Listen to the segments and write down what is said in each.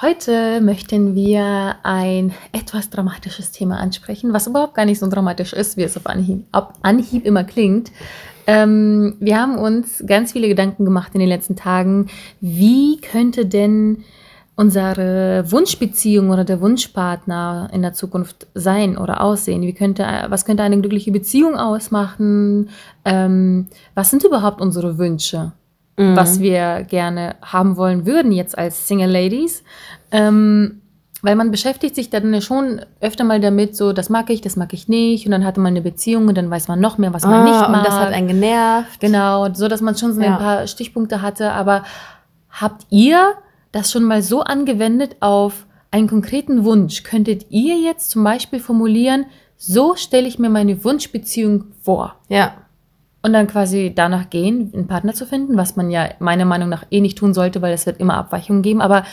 Heute möchten wir ein etwas dramatisches Thema ansprechen, was überhaupt gar nicht so dramatisch ist, wie es auf Anhieb, auf Anhieb immer klingt. Ähm, wir haben uns ganz viele Gedanken gemacht in den letzten Tagen. Wie könnte denn unsere Wunschbeziehung oder der Wunschpartner in der Zukunft sein oder aussehen? Wie könnte, was könnte eine glückliche Beziehung ausmachen? Ähm, was sind überhaupt unsere Wünsche? Mhm. was wir gerne haben wollen würden jetzt als Single Ladies. Ähm, weil man beschäftigt sich dann schon öfter mal damit, so, das mag ich, das mag ich nicht. Und dann hatte man eine Beziehung und dann weiß man noch mehr, was man ah, nicht mag. Und das hat einen genervt. Genau, so dass man schon so ja. ein paar Stichpunkte hatte. Aber habt ihr das schon mal so angewendet auf einen konkreten Wunsch? Könntet ihr jetzt zum Beispiel formulieren, so stelle ich mir meine Wunschbeziehung vor? Ja. Und dann quasi danach gehen, einen Partner zu finden, was man ja meiner Meinung nach eh nicht tun sollte, weil es wird immer Abweichungen geben. Aber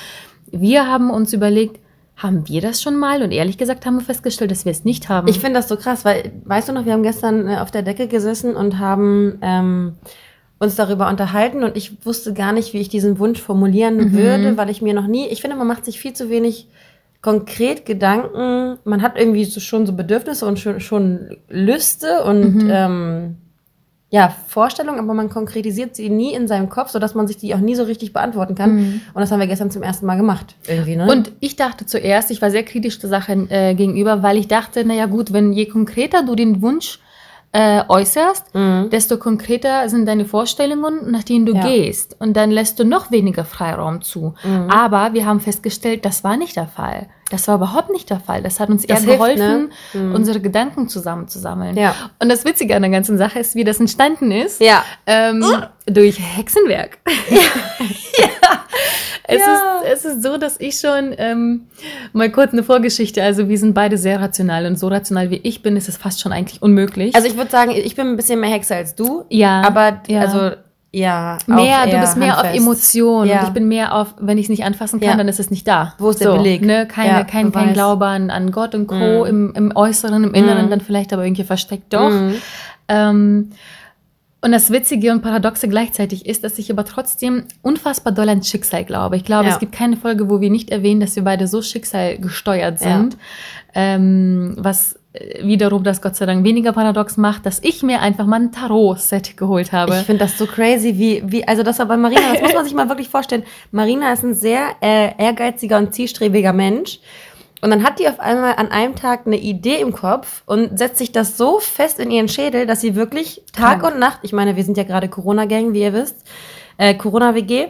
wir haben uns überlegt, haben wir das schon mal? Und ehrlich gesagt haben wir festgestellt, dass wir es nicht haben. Ich finde das so krass, weil, weißt du noch, wir haben gestern äh, auf der Decke gesessen und haben ähm, uns darüber unterhalten und ich wusste gar nicht, wie ich diesen Wunsch formulieren mhm. würde, weil ich mir noch nie, ich finde, man macht sich viel zu wenig konkret Gedanken. Man hat irgendwie so schon so Bedürfnisse und schon, schon Lüste und mhm. ähm, ja, Vorstellung, aber man konkretisiert sie nie in seinem Kopf, sodass man sich die auch nie so richtig beantworten kann. Mhm. Und das haben wir gestern zum ersten Mal gemacht. Irgendwie, ne? Und ich dachte zuerst, ich war sehr kritisch der Sache äh, gegenüber, weil ich dachte, naja gut, wenn je konkreter du den Wunsch äh, äußerst, mhm. desto konkreter sind deine Vorstellungen, nach denen du ja. gehst. Und dann lässt du noch weniger Freiraum zu. Mhm. Aber wir haben festgestellt, das war nicht der Fall. Das war überhaupt nicht der Fall. Das hat uns eher das geholfen, hilft, ne? mhm. unsere Gedanken zusammenzusammeln. Ja. Und das Witzige an der ganzen Sache ist, wie das entstanden ist. Ja. Ähm, uh. Durch Hexenwerk. Ja. ja. Es, ja. ist, es ist so, dass ich schon, ähm, mal kurz eine Vorgeschichte, also wir sind beide sehr rational und so rational wie ich bin, ist es fast schon eigentlich unmöglich. Also ich würde sagen, ich bin ein bisschen mehr Hexe als du. Ja. Aber ja. also ja, mehr, du bist mehr handfest. auf Emotionen ja. und ich bin mehr auf, wenn ich es nicht anfassen kann, ja. dann ist es nicht da. Wo ist so, der Beleg? Ne? Keine, ja, kein, kein Glaube an, an Gott und Co. Mhm. Im, im Äußeren, im Inneren, mhm. dann vielleicht aber irgendwie versteckt doch. Mhm. Ähm, und das Witzige und Paradoxe gleichzeitig ist, dass ich aber trotzdem unfassbar doll an Schicksal glaube. Ich glaube, es gibt keine Folge, wo wir nicht erwähnen, dass wir beide so schicksalgesteuert sind. Ja. Ähm, was wiederum das Gott sei Dank weniger paradox macht, dass ich mir einfach mal ein Tarot-Set geholt habe. Ich finde das so crazy, wie, wie, also das war bei Marina, das muss man sich mal wirklich vorstellen. Marina ist ein sehr äh, ehrgeiziger und zielstrebiger Mensch. Und dann hat die auf einmal an einem Tag eine Idee im Kopf und setzt sich das so fest in ihren Schädel, dass sie wirklich Tag Krank. und Nacht, ich meine, wir sind ja gerade Corona-Gang, wie ihr wisst, äh, Corona-WG,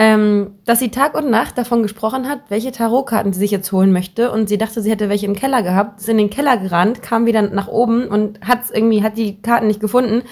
ähm, dass sie Tag und Nacht davon gesprochen hat, welche Tarotkarten sie sich jetzt holen möchte. Und sie dachte, sie hätte welche im Keller gehabt, ist in den Keller gerannt, kam wieder nach oben und hat irgendwie, hat die Karten nicht gefunden.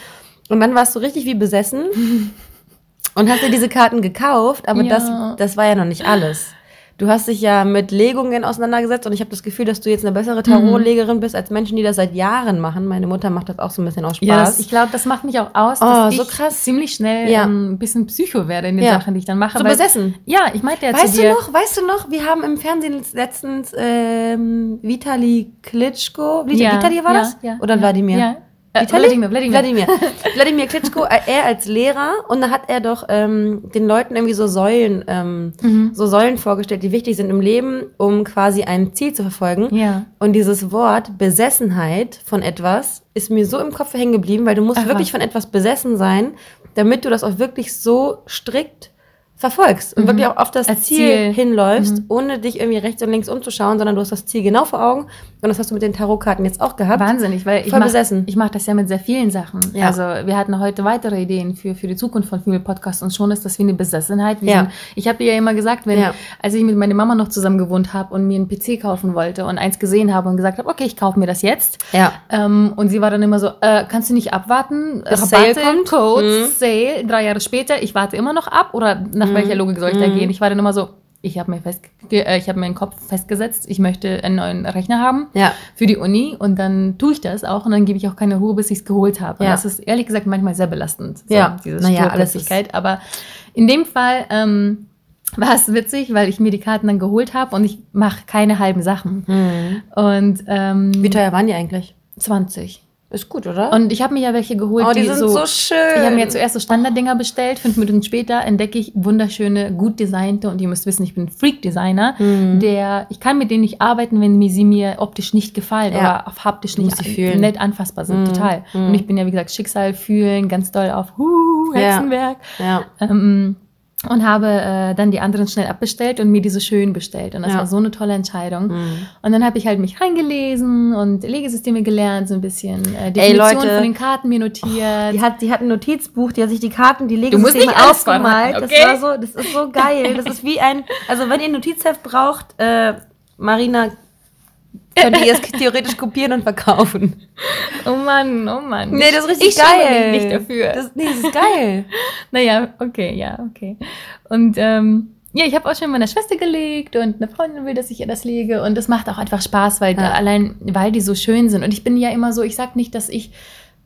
Und dann warst du richtig wie besessen und hast dir diese Karten gekauft, aber ja. das, das war ja noch nicht alles. Du hast dich ja mit Legungen auseinandergesetzt und ich habe das Gefühl, dass du jetzt eine bessere Tarotlegerin bist als Menschen, die das seit Jahren machen. Meine Mutter macht das auch so ein bisschen aus Spaß. Ja, das, ich glaube, das macht mich auch aus, dass oh, so krass. ich ziemlich schnell ja. ähm, ein bisschen Psycho werde in den ja. Sachen, die ich dann mache. So besessen. Ja, ich meinte ja weißt zu dir. du noch, weißt du noch, wir haben im Fernsehen letztens ähm, Vitali Klitschko, Vitali, ja, Vitali war das? Ja, Oder Wladimir? Ja. Äh, Wladimir, Wladimir. Wladimir. Wladimir Klitschko, äh, er als Lehrer und da hat er doch ähm, den Leuten irgendwie so Säulen, ähm, mhm. so Säulen vorgestellt, die wichtig sind im Leben, um quasi ein Ziel zu verfolgen. Ja. Und dieses Wort Besessenheit von etwas ist mir so im Kopf hängen geblieben, weil du musst Aha. wirklich von etwas besessen sein, damit du das auch wirklich so strikt verfolgst und mhm. wirklich auch auf das Ziel, Ziel, hinläufst, mhm. ohne dich irgendwie rechts und links umzuschauen, sondern du hast das Ziel genau vor Augen und das hast du mit den Tarotkarten jetzt auch gehabt. Wahnsinnig, weil ich mach, besessen. ich mache das ja mit sehr vielen Sachen. Ja. Also wir hatten heute weitere Ideen für, für die Zukunft von Female Podcast und schon ist das wie eine Besessenheit. Wir ja. Sind, ich habe dir ja immer gesagt, wenn, ja. als ich mit meiner Mama noch zusammen gewohnt habe und mir einen PC kaufen wollte und eins gesehen habe und gesagt habe, okay, ich kaufe mir das jetzt. Ja. Ähm, und sie war dann immer so, äh, kannst du nicht abwarten? Rabatte, Sale kommt. Code, mhm. Sale, drei Jahre später, ich warte immer noch ab oder nach mhm. welcher Logik soll ich da gehen? Ich war dann immer so, ich habe mir, äh, ich hab mir den Kopf festgesetzt, ich möchte einen neuen Rechner haben Ja. für die Uni und dann tue ich das auch und dann gebe ich auch keine Ruhe, bis ich es geholt habe. Ja. Das ist ehrlich gesagt manchmal sehr belastend, so, Ja. diese Naja, alles Sturplötzigkeit. Aber in dem Fall ähm, war es witzig, weil ich mir die Karten dann geholt habe und ich mache keine halben Sachen. Und ähm, Wie teuer waren die eigentlich? 20. Ist gut, oder? Und ich habe mir ja welche geholt, oh, die, die sind so, so, schön. ich habe mir zuerst so Standarddinger bestellt. Fünf Minuten später entdecke ich wunderschöne, gut designte und ihr müsst wissen, ich bin Freak-Designer, Mhm. der ich kann mit denen nicht arbeiten, wenn sie mir optisch nicht gefallen Ja. oder auf haptisch nicht fühlen. nett anfassbar sind. Mhm. Total. Mhm. Und ich bin ja wie gesagt Schicksal fühlen, ganz doll auf Ja. Hexenwerk. ja. Ähm, und habe äh, dann die anderen schnell abbestellt und mir diese schön bestellt. Und das Ja. war so eine tolle Entscheidung. Mhm. Und dann habe ich halt mich reingelesen und Legesysteme gelernt, so ein bisschen äh, Ey, Definition Leute. von den Karten mir notiert. Die hat, die hat ein Notizbuch, die hat sich die Karten, die Du musst Legesysteme nicht Das okay? war so, das ist so geil. Das ist wie ein, also wenn ihr ein Notizheft braucht, äh, Marina könnt ihr es theoretisch kopieren und verkaufen. Oh Mann, oh Mann. Nee, das ist richtig ich geil. mich nicht dafür. Das, nee, das ist geil. naja, okay, ja, okay. Und ähm, ja, ich habe auch schon meiner Schwester gelegt und eine Freundin will, dass ich ihr das lege. Und das macht auch einfach Spaß, weil Ja. allein, weil die so schön sind. Und ich bin ja immer so, ich sag nicht, dass ich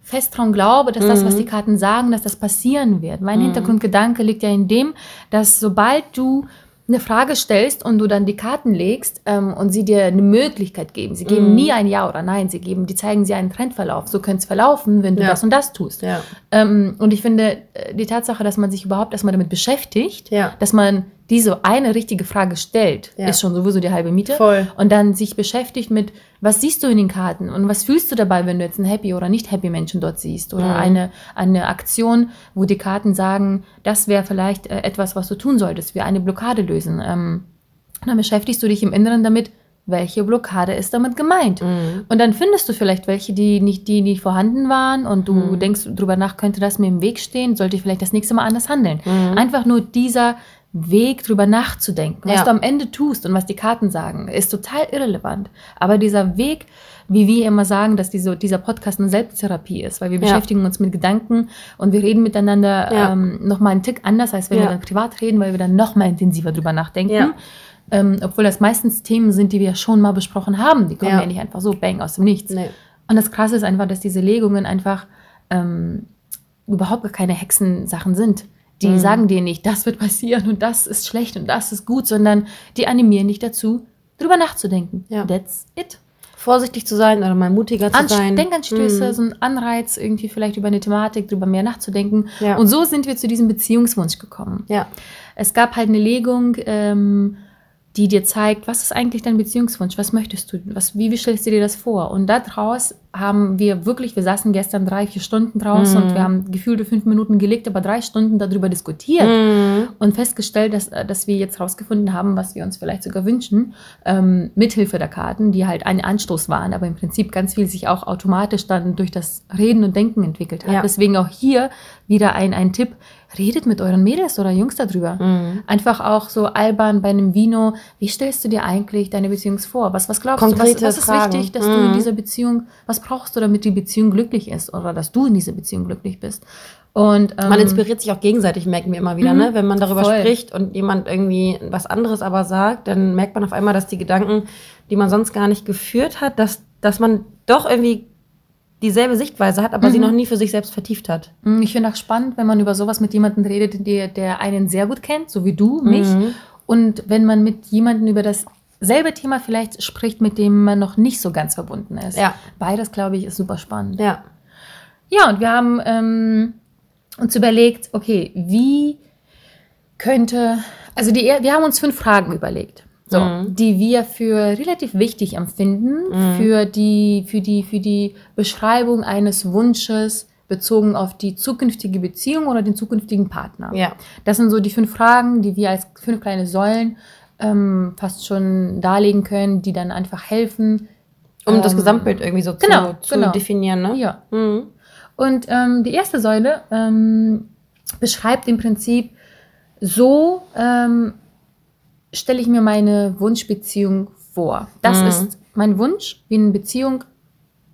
fest daran glaube, dass das, was Mhm. die Karten sagen, dass das passieren wird. Mein Mhm. Hintergrundgedanke liegt ja in dem, dass sobald du eine Frage stellst und du dann die Karten legst ähm, und sie dir eine Möglichkeit geben. Sie geben Mhm. nie ein Ja oder Nein, sie geben, die zeigen sie einen Trendverlauf. So könnte es verlaufen, wenn du Ja. das und das tust. Ja. Ähm, und ich finde, äh, die Tatsache, dass man sich überhaupt erstmal damit beschäftigt, Ja. dass man diese eine richtige Frage stellt, Ja. ist schon sowieso die halbe Miete. Voll. Und dann sich beschäftigt mit, was siehst du in den Karten und was fühlst du dabei, wenn du jetzt einen happy oder nicht happy Menschen dort siehst oder Mhm. eine, eine Aktion, wo die Karten sagen, das wäre vielleicht äh, etwas, was du tun solltest, wie eine Blockade lösen. Ähm, dann beschäftigst du dich im Inneren damit, welche Blockade ist damit gemeint. Mhm. Und dann findest du vielleicht welche, die nicht, die nicht vorhanden waren und du Mhm. denkst drüber nach, könnte das mir im Weg stehen, sollte ich vielleicht das nächste Mal anders handeln. Mhm. Einfach nur dieser Weg drüber nachzudenken, was Ja. du am Ende tust und was die Karten sagen, ist total irrelevant. Aber dieser Weg, wie wir immer sagen, dass diese, dieser Podcast eine Selbsttherapie ist, weil wir Ja. beschäftigen uns mit Gedanken und wir reden miteinander Ja. ähm, nochmal einen Tick anders, als wenn Ja. wir dann privat reden, weil wir dann nochmal intensiver drüber nachdenken. Ähm, obwohl das meistens Themen sind, die wir schon mal besprochen haben. Die kommen Ja. ja, nicht einfach so bang aus dem Nichts. Nee. Und das Krasse ist einfach, dass diese Legungen einfach ähm, überhaupt gar keine Hexensachen sind. Die Mhm. sagen dir nicht, das wird passieren und das ist schlecht und das ist gut, sondern die animieren dich dazu, drüber nachzudenken. Ja. That's it. Vorsichtig zu sein oder mal mutiger zu Anst sein. Denkanstöße, Mhm. so ein Anreiz, irgendwie vielleicht über eine Thematik, drüber mehr nachzudenken. Ja. Und so sind wir zu diesem Beziehungswunsch gekommen. Ja. Es gab halt eine Legung, ähm, die dir zeigt, was ist eigentlich dein Beziehungswunsch? Was möchtest du? Was, wie, wie stellst du dir das vor? Und daraus haben wir wirklich, wir saßen gestern drei, vier Stunden draußen Mhm. und wir haben gefühlte fünf Minuten gelegt, aber drei Stunden darüber diskutiert Mhm. und festgestellt, dass, äh, dass wir jetzt rausgefunden haben, was wir uns vielleicht sogar wünschen, ähm, mithilfe der Karten, die halt ein Anstoß waren, aber im Prinzip ganz viel sich auch automatisch dann durch das Reden und Denken entwickelt hat. Ja. Deswegen auch hier wieder ein, ein Tipp, redet mit euren Mädels oder Jungs darüber. Mhm. Einfach auch so albern bei einem Vino, wie stellst du dir eigentlich deine Beziehung vor? Was, was glaubst Konkrete du, was, was ist Fragen. wichtig, dass du Mhm. in dieser Beziehung, was brauchst du, damit die Beziehung glücklich ist oder dass du in dieser Beziehung glücklich bist? Und, ähm, Man inspiriert sich auch gegenseitig, merken wir immer wieder, Mhm. ne? Wenn man darüber Voll. spricht und jemand irgendwie was anderes aber sagt, dann merkt man auf einmal, dass die Gedanken, die man sonst gar nicht geführt hat, dass, dass man doch irgendwie dieselbe Sichtweise hat, aber sie Mhm. noch nie für sich selbst vertieft hat. Mm, Ich finde auch spannend, wenn man über sowas mit jemandem redet, der, der einen sehr gut kennt, so wie du, mich. Mhm. Und wenn man mit jemandem über dasselbe Thema vielleicht spricht, mit dem man noch nicht so ganz verbunden ist. Ja. Beides, glaube ich, ist super spannend. Ja. Ja, und wir haben ähm, uns überlegt, okay, wie könnte, also die, wir haben uns fünf Fragen überlegt, so, Mhm. die wir für relativ wichtig empfinden, für, die, für, die, für die Beschreibung eines Wunsches bezogen auf die zukünftige Beziehung oder den zukünftigen Partner. Ja. Das sind so die fünf Fragen, die wir als fünf kleine Säulen ähm, fast schon darlegen können, die dann einfach helfen. Um das ähm, Gesamtbild irgendwie so genau, zu, zu genau. definieren, ne? Ja. Mhm. Und ähm, die erste Säule ähm, beschreibt im Prinzip, so ähm, stelle ich mir meine Wunschbeziehung vor. Das Mhm. ist mein Wunsch, wie eine Beziehung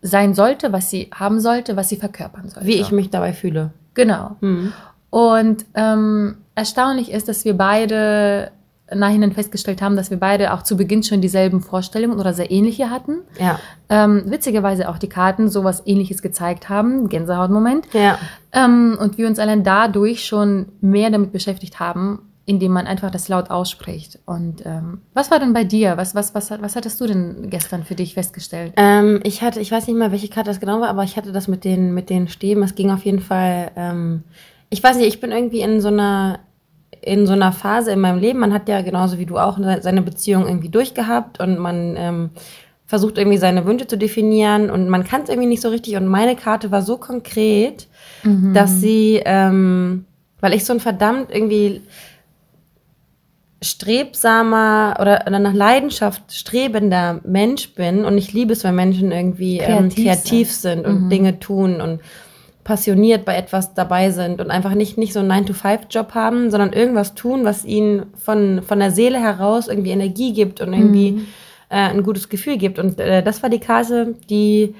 sein sollte, was sie haben sollte, was sie verkörpern sollte. Wie ich mich dabei fühle. Genau. Mhm. Und ähm, erstaunlich ist, dass wir beide nachhinein festgestellt haben, dass wir beide auch zu Beginn schon dieselben Vorstellungen oder sehr ähnliche hatten. Ja. Ähm, witzigerweise auch die Karten sowas ähnliches gezeigt haben, Gänsehautmoment. Ja. Ähm, und wir uns allein dadurch schon mehr damit beschäftigt haben, indem man einfach das laut ausspricht. Und ähm, was war denn bei dir? Was, was, was, was hattest du denn gestern für dich festgestellt? Ähm, ich hatte, ich weiß nicht mal, welche Karte das genau war, aber ich hatte das mit den, mit den Stäben. Es ging auf jeden Fall, ähm, ich weiß nicht, ich bin irgendwie in so einer, in so einer Phase in meinem Leben. Man hat ja genauso wie du auch seine Beziehung irgendwie durchgehabt und man ähm, versucht irgendwie seine Wünsche zu definieren und man kann es irgendwie nicht so richtig. Und meine Karte war so konkret, Mhm. dass sie, ähm, weil ich so ein verdammt irgendwie strebsamer oder, oder nach Leidenschaft strebender Mensch bin und ich liebe es, wenn Menschen irgendwie ähm, Kreativ kreativ sind, und Dinge tun und passioniert bei etwas dabei sind und einfach nicht, nicht so einen 9-to-5-Job haben, sondern irgendwas tun, was ihnen von, von der Seele heraus irgendwie Energie gibt und irgendwie äh, ein gutes Gefühl gibt. Und äh, das war die Karte, die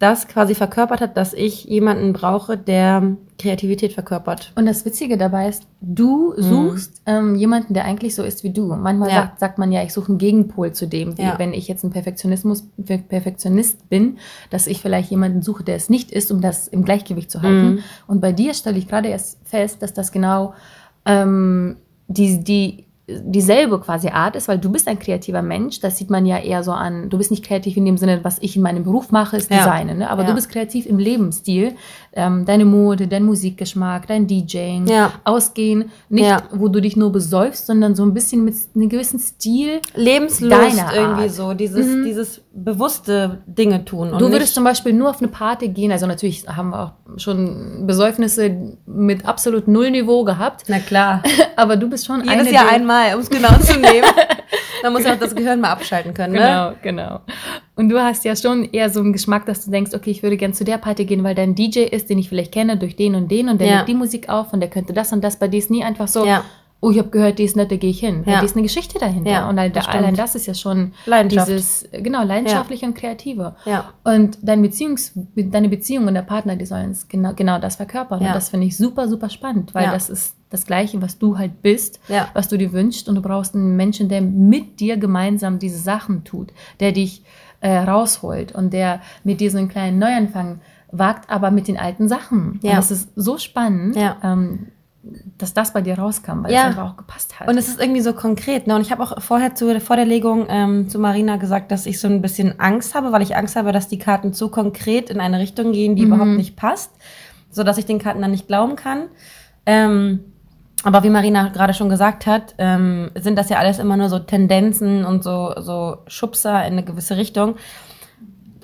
das quasi verkörpert hat, dass ich jemanden brauche, der Kreativität verkörpert. Und das Witzige dabei ist, du suchst ähm, jemanden, der eigentlich so ist wie du. Manchmal Ja. sagt, sagt man ja, ich suche einen Gegenpol zu dem. Wie Ja. Wenn ich jetzt ein Perfektionismus, Per- Perfektionist bin, dass ich vielleicht jemanden suche, der es nicht ist, um das im Gleichgewicht zu halten. Und bei dir stelle ich gerade erst fest, dass das genau ähm, die, die dieselbe quasi Art ist, weil du bist ein kreativer Mensch, das sieht man ja eher so an, du bist nicht kreativ in dem Sinne, was ich in meinem Beruf mache, ist Ja. Designen, ne? aber Ja. du bist kreativ im Lebensstil, ähm, deine Mode, dein Musikgeschmack, dein DJing, Ja. Ausgehen, nicht Ja. wo du dich nur besäufst, sondern so ein bisschen mit einem gewissen Stil. Lebenslust irgendwie Art. so, dieses, dieses bewusste Dinge tun. Du würdest zum Beispiel nur auf eine Party gehen, also natürlich haben wir auch schon Besäufnisse mit absolut null Niveau gehabt, Na klar. aber du bist schon Jedes eine Jahr einmal, um es genau zu nehmen. da muss ja auch das Gehirn mal abschalten können, ne? Genau, genau. Und du hast ja schon eher so einen Geschmack, dass du denkst, okay, ich würde gern zu der Party gehen, weil da ein DJ ist, den ich vielleicht kenne, durch den und den und der Ja. legt die Musik auf und der könnte das und das. Bei dir ist nie einfach so, Ja. Oh, ich habe gehört, die ist nett, da gehe ich hin. Ja. Ja. Die ist eine Geschichte dahinter. Ja, und all, das stimmt. allein das ist ja schon Leidenschaft. dieses, genau, leidenschaftliche und kreative. Ja. Und dein Beziehungs, deine Beziehung und der Partner, die sollen genau, genau das verkörpern. Ja. Und das finde ich super, super spannend, weil Ja. das ist das Gleiche, was du halt bist, Ja. was du dir wünschst. Und du brauchst einen Menschen, der mit dir gemeinsam diese Sachen tut, der dich äh, rausholt und der mit dir so einen kleinen Neuanfang wagt, aber mit den alten Sachen. Ja. Und das ist so spannend, Ja. ähm, dass das bei dir rauskam, weil Ja. es einfach auch gepasst hat. Und es ist irgendwie so konkret. Ne? Und ich habe auch vorher zu, vor der Legung ähm, zu Marina gesagt, dass ich so ein bisschen Angst habe, weil ich Angst habe, dass die Karten zu konkret in eine Richtung gehen, die überhaupt nicht passt, sodass ich den Karten dann nicht glauben kann. Ähm, aber wie Marina gerade schon gesagt hat, ähm, sind das ja alles immer nur so Tendenzen und so, so Schubser in eine gewisse Richtung.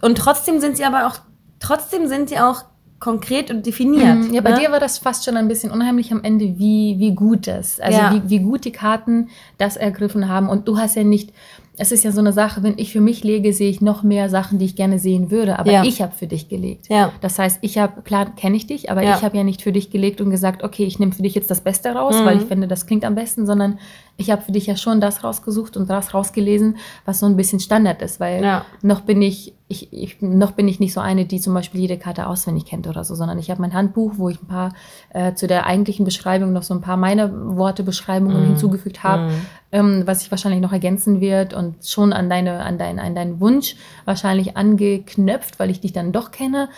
Und trotzdem sind sie aber auch, trotzdem sind sie auch konkret und definiert. Mhm. Ja, bei ne? dir war das fast schon ein bisschen unheimlich am Ende, wie, wie gut das, also Ja. wie, wie gut die Karten das ergriffen haben. Und du hast ja nicht, es ist ja so eine Sache, wenn ich für mich lege, sehe ich noch mehr Sachen, die ich gerne sehen würde. Aber Ja. ich habe für dich gelegt. Ja. Das heißt, ich habe, klar kenne ich dich, aber Ja. ich habe ja nicht für dich gelegt und gesagt, okay, ich nehme für dich jetzt das Beste raus, Mhm. weil ich finde, das klingt am besten, sondern ich habe für dich ja schon das rausgesucht und das rausgelesen, was so ein bisschen Standard ist, weil Ja. noch bin ich, ich, ich, noch bin ich nicht so eine, die zum Beispiel jede Karte auswendig kennt oder so, sondern ich habe mein Handbuch, wo ich ein paar äh, zu der eigentlichen Beschreibung noch so ein paar meiner Worte, Beschreibungen hinzugefügt habe, ähm, was sich wahrscheinlich noch ergänzen wird und schon an deine, an deinen, an deinen Wunsch wahrscheinlich angeknöpft, weil ich dich dann doch kenne.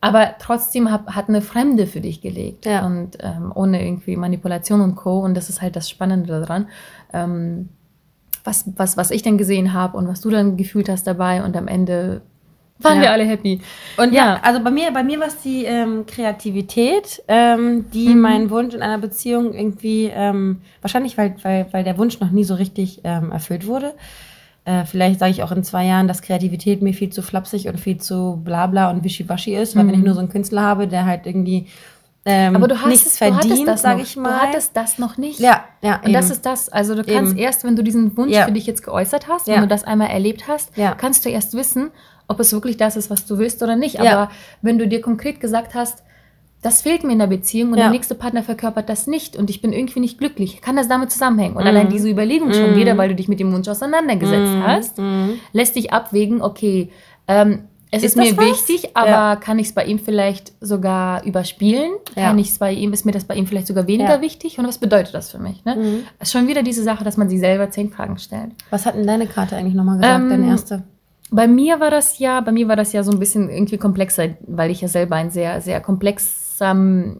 Aber trotzdem hab, hat eine Fremde für dich gelegt Ja. und ähm, ohne irgendwie Manipulation und Co. Und das ist halt das Spannende daran. Ähm, was, was, was ich dann gesehen habe und was du dann gefühlt hast dabei und am Ende waren Ja. wir alle happy. Und ja, also bei mir, bei mir war es die ähm, Kreativität, ähm, die Mhm. meinen Wunsch in einer Beziehung irgendwie, ähm, wahrscheinlich weil, weil, weil der Wunsch noch nie so richtig ähm, erfüllt wurde. Äh, vielleicht sage ich auch in zwei Jahren, dass Kreativität mir viel zu flapsig und viel zu blabla und wischiwaschi ist, weil wenn ich nur so einen Künstler habe, der halt irgendwie ähm, Mhm. Aber du hast nichts es, verdient, das sage noch. ich mal. Du hattest das noch nicht. ja, ja, Und das eben. ist das, also du kannst Eben. erst, wenn du diesen Wunsch Ja. für dich jetzt geäußert hast, Ja. wenn du das einmal erlebt hast, Ja. kannst du erst wissen, ob es wirklich das ist, was du willst oder nicht. Ja. Aber wenn du dir konkret gesagt hast, das fehlt mir in der Beziehung und Ja. der nächste Partner verkörpert das nicht und ich bin irgendwie nicht glücklich, kann das damit zusammenhängen? Und Mhm. allein diese Überlegung schon wieder, weil du dich mit dem Wunsch auseinandergesetzt hast, Mhm. lässt dich abwägen, okay, ähm, Es Ist ist, mir was? wichtig, aber Ja. kann ich es bei ihm vielleicht sogar überspielen? Ja. Kann ich's bei ihm, ist mir das bei ihm vielleicht sogar weniger wichtig? Und was bedeutet das für mich? Ne? Mhm. Es ist schon wieder diese Sache, dass man sich selber zehn Fragen stellt. Was hat denn deine Karte eigentlich nochmal gesagt, Ähm, deine erste? Bei mir war das ja, bei mir war das ja so ein bisschen irgendwie komplexer, weil ich ja selber ein sehr, sehr komplexer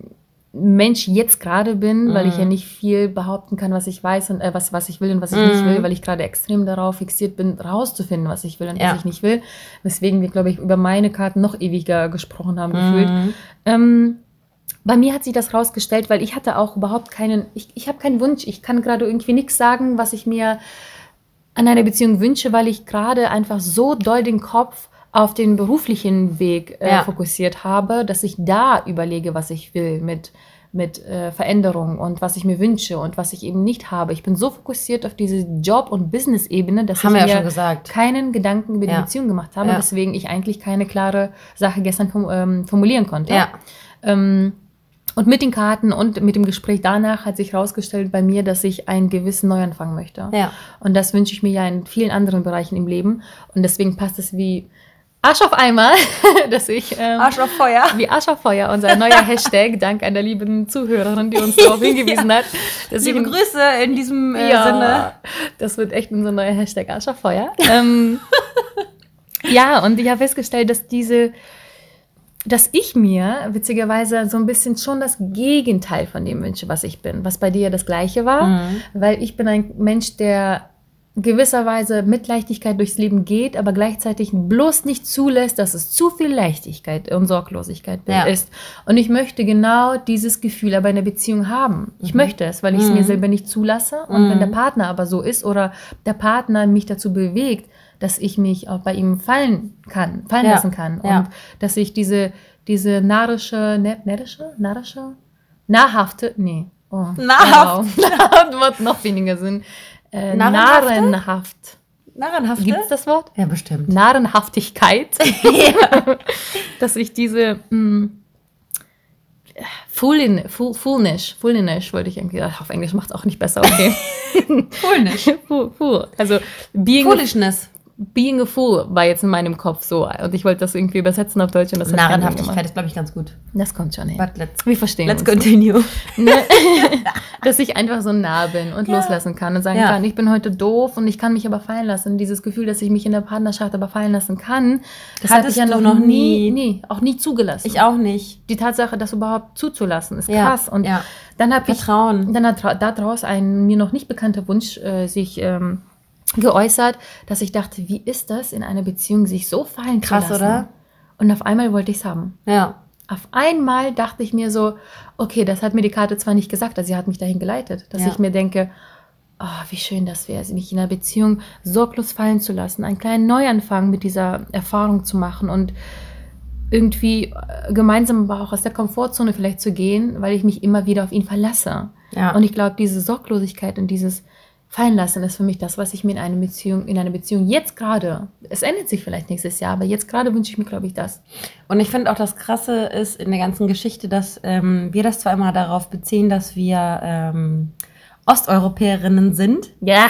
Mensch jetzt gerade bin, weil ich ja nicht viel behaupten kann, was ich weiß und äh, was, was ich will und was ich nicht Mhm. will, weil ich gerade extrem darauf fixiert bin, rauszufinden, was ich will und Ja. was ich nicht will. Weswegen wir, glaube ich, über meine Karten noch ewiger gesprochen haben, Mhm. gefühlt. Ähm, bei mir hat sich das rausgestellt, weil ich hatte auch überhaupt keinen, ich, ich habe keinen Wunsch. Ich kann gerade irgendwie nichts sagen, was ich mir an einer Beziehung wünsche, weil ich gerade einfach so doll den Kopf auf den beruflichen Weg äh, Ja. fokussiert habe, dass ich da überlege, was ich will mit, mit äh, Veränderung und was ich mir wünsche und was ich eben nicht habe. Ich bin so fokussiert auf diese Job- und Business-Ebene, dass Haben ich ja mir gesagt. keinen Gedanken über die Ja. Beziehung gemacht habe, Ja. weswegen ich eigentlich keine klare Sache gestern ähm, formulieren konnte. Ja. Ähm, und mit den Karten und mit dem Gespräch danach hat sich herausgestellt bei mir, dass ich einen gewissen Neuanfang möchte. Ja. Und das wünsche ich mir ja in vielen anderen Bereichen im Leben. Und deswegen passt es wie Arsch auf einmal, dass ich ähm, Arsch auf Feuer. wie Arsch auf Feuer, unser neuer Hashtag, dank einer lieben Zuhörerin, die uns darauf hingewiesen hat. Dass Liebe Grüße in diesem äh, ja, Sinne. das wird echt unser neuer Hashtag Arsch auf Feuer. ähm, ja, und ich habe festgestellt, dass diese, dass ich mir witzigerweise so ein bisschen schon das Gegenteil von dem wünsche, was ich bin, was bei dir das Gleiche war, Mhm. weil ich bin ein Mensch, der gewisserweise mit Leichtigkeit durchs Leben geht, aber gleichzeitig bloß nicht zulässt, dass es zu viel Leichtigkeit und Sorglosigkeit Ja. ist. Und ich möchte genau dieses Gefühl aber in der Beziehung haben. Ich möchte es, weil ich es mir selber nicht zulasse. Und wenn der Partner aber so ist oder der Partner mich dazu bewegt, dass ich mich auch bei ihm fallen kann, fallen Ja. lassen kann. Ja. Und dass ich diese, diese narrische, ne, närrische, narrische, nahrhafte, nee. Oh, Nahrhaft. Wow. Nahrhaft macht noch weniger Sinn. Äh? Narrenhaft. Narrenhafte? Gibt es das Wort? Ja, bestimmt. Narrenhaftigkeit. Dass ich diese mh, Foolin, fool, foolnish, foolinish wollte ich irgendwie, ach, auf Englisch macht es auch nicht besser, okay. Cool nicht. fool, fool. Also being Foolishness. Being a fool war jetzt in meinem Kopf so und ich wollte das irgendwie übersetzen auf Deutsch und das Narrenhaftigkeit gemacht. ist, glaube ich, ganz gut. Das kommt schon hin. But let's, Wir verstehen let's continue. Ne? Dass ich einfach so nah bin und Ja. loslassen kann und sagen Ja. kann, ich bin heute doof und ich kann mich aber fallen lassen. Dieses Gefühl, dass ich mich in der Partnerschaft aber fallen lassen kann, das habe ich ja noch, noch nie, nie? auch nie zugelassen. Ich auch nicht. Die Tatsache, das überhaupt zuzulassen, ist Ja, krass. Und dann habe ich Vertrauen. dann hat da daraus ein mir noch nicht bekannter Wunsch äh, sich ähm, geäußert, dass ich dachte, wie ist das in einer Beziehung, sich so fallen Krass, zu lassen? oder? Und auf einmal wollte ich es haben. Ja. Auf einmal dachte ich mir so, okay, das hat mir die Karte zwar nicht gesagt, aber sie hat mich dahin geleitet, dass Ja. ich mir denke, oh, wie schön das wäre, mich in einer Beziehung sorglos fallen zu lassen, einen kleinen Neuanfang mit dieser Erfahrung zu machen und irgendwie äh, gemeinsam aber auch aus der Komfortzone vielleicht zu gehen, weil ich mich immer wieder auf ihn verlasse. Ja. Und ich glaube, diese Sorglosigkeit und dieses Fallenlassen ist für mich das, was ich mir in einer Beziehung, in einer Beziehung jetzt gerade, es ändert sich vielleicht nächstes Jahr, aber jetzt gerade wünsche ich mir, glaube ich, das. Und ich finde auch das Krasse ist in der ganzen Geschichte, dass ähm, wir das zwar immer darauf beziehen, dass wir ähm, Osteuropäerinnen sind, Ja.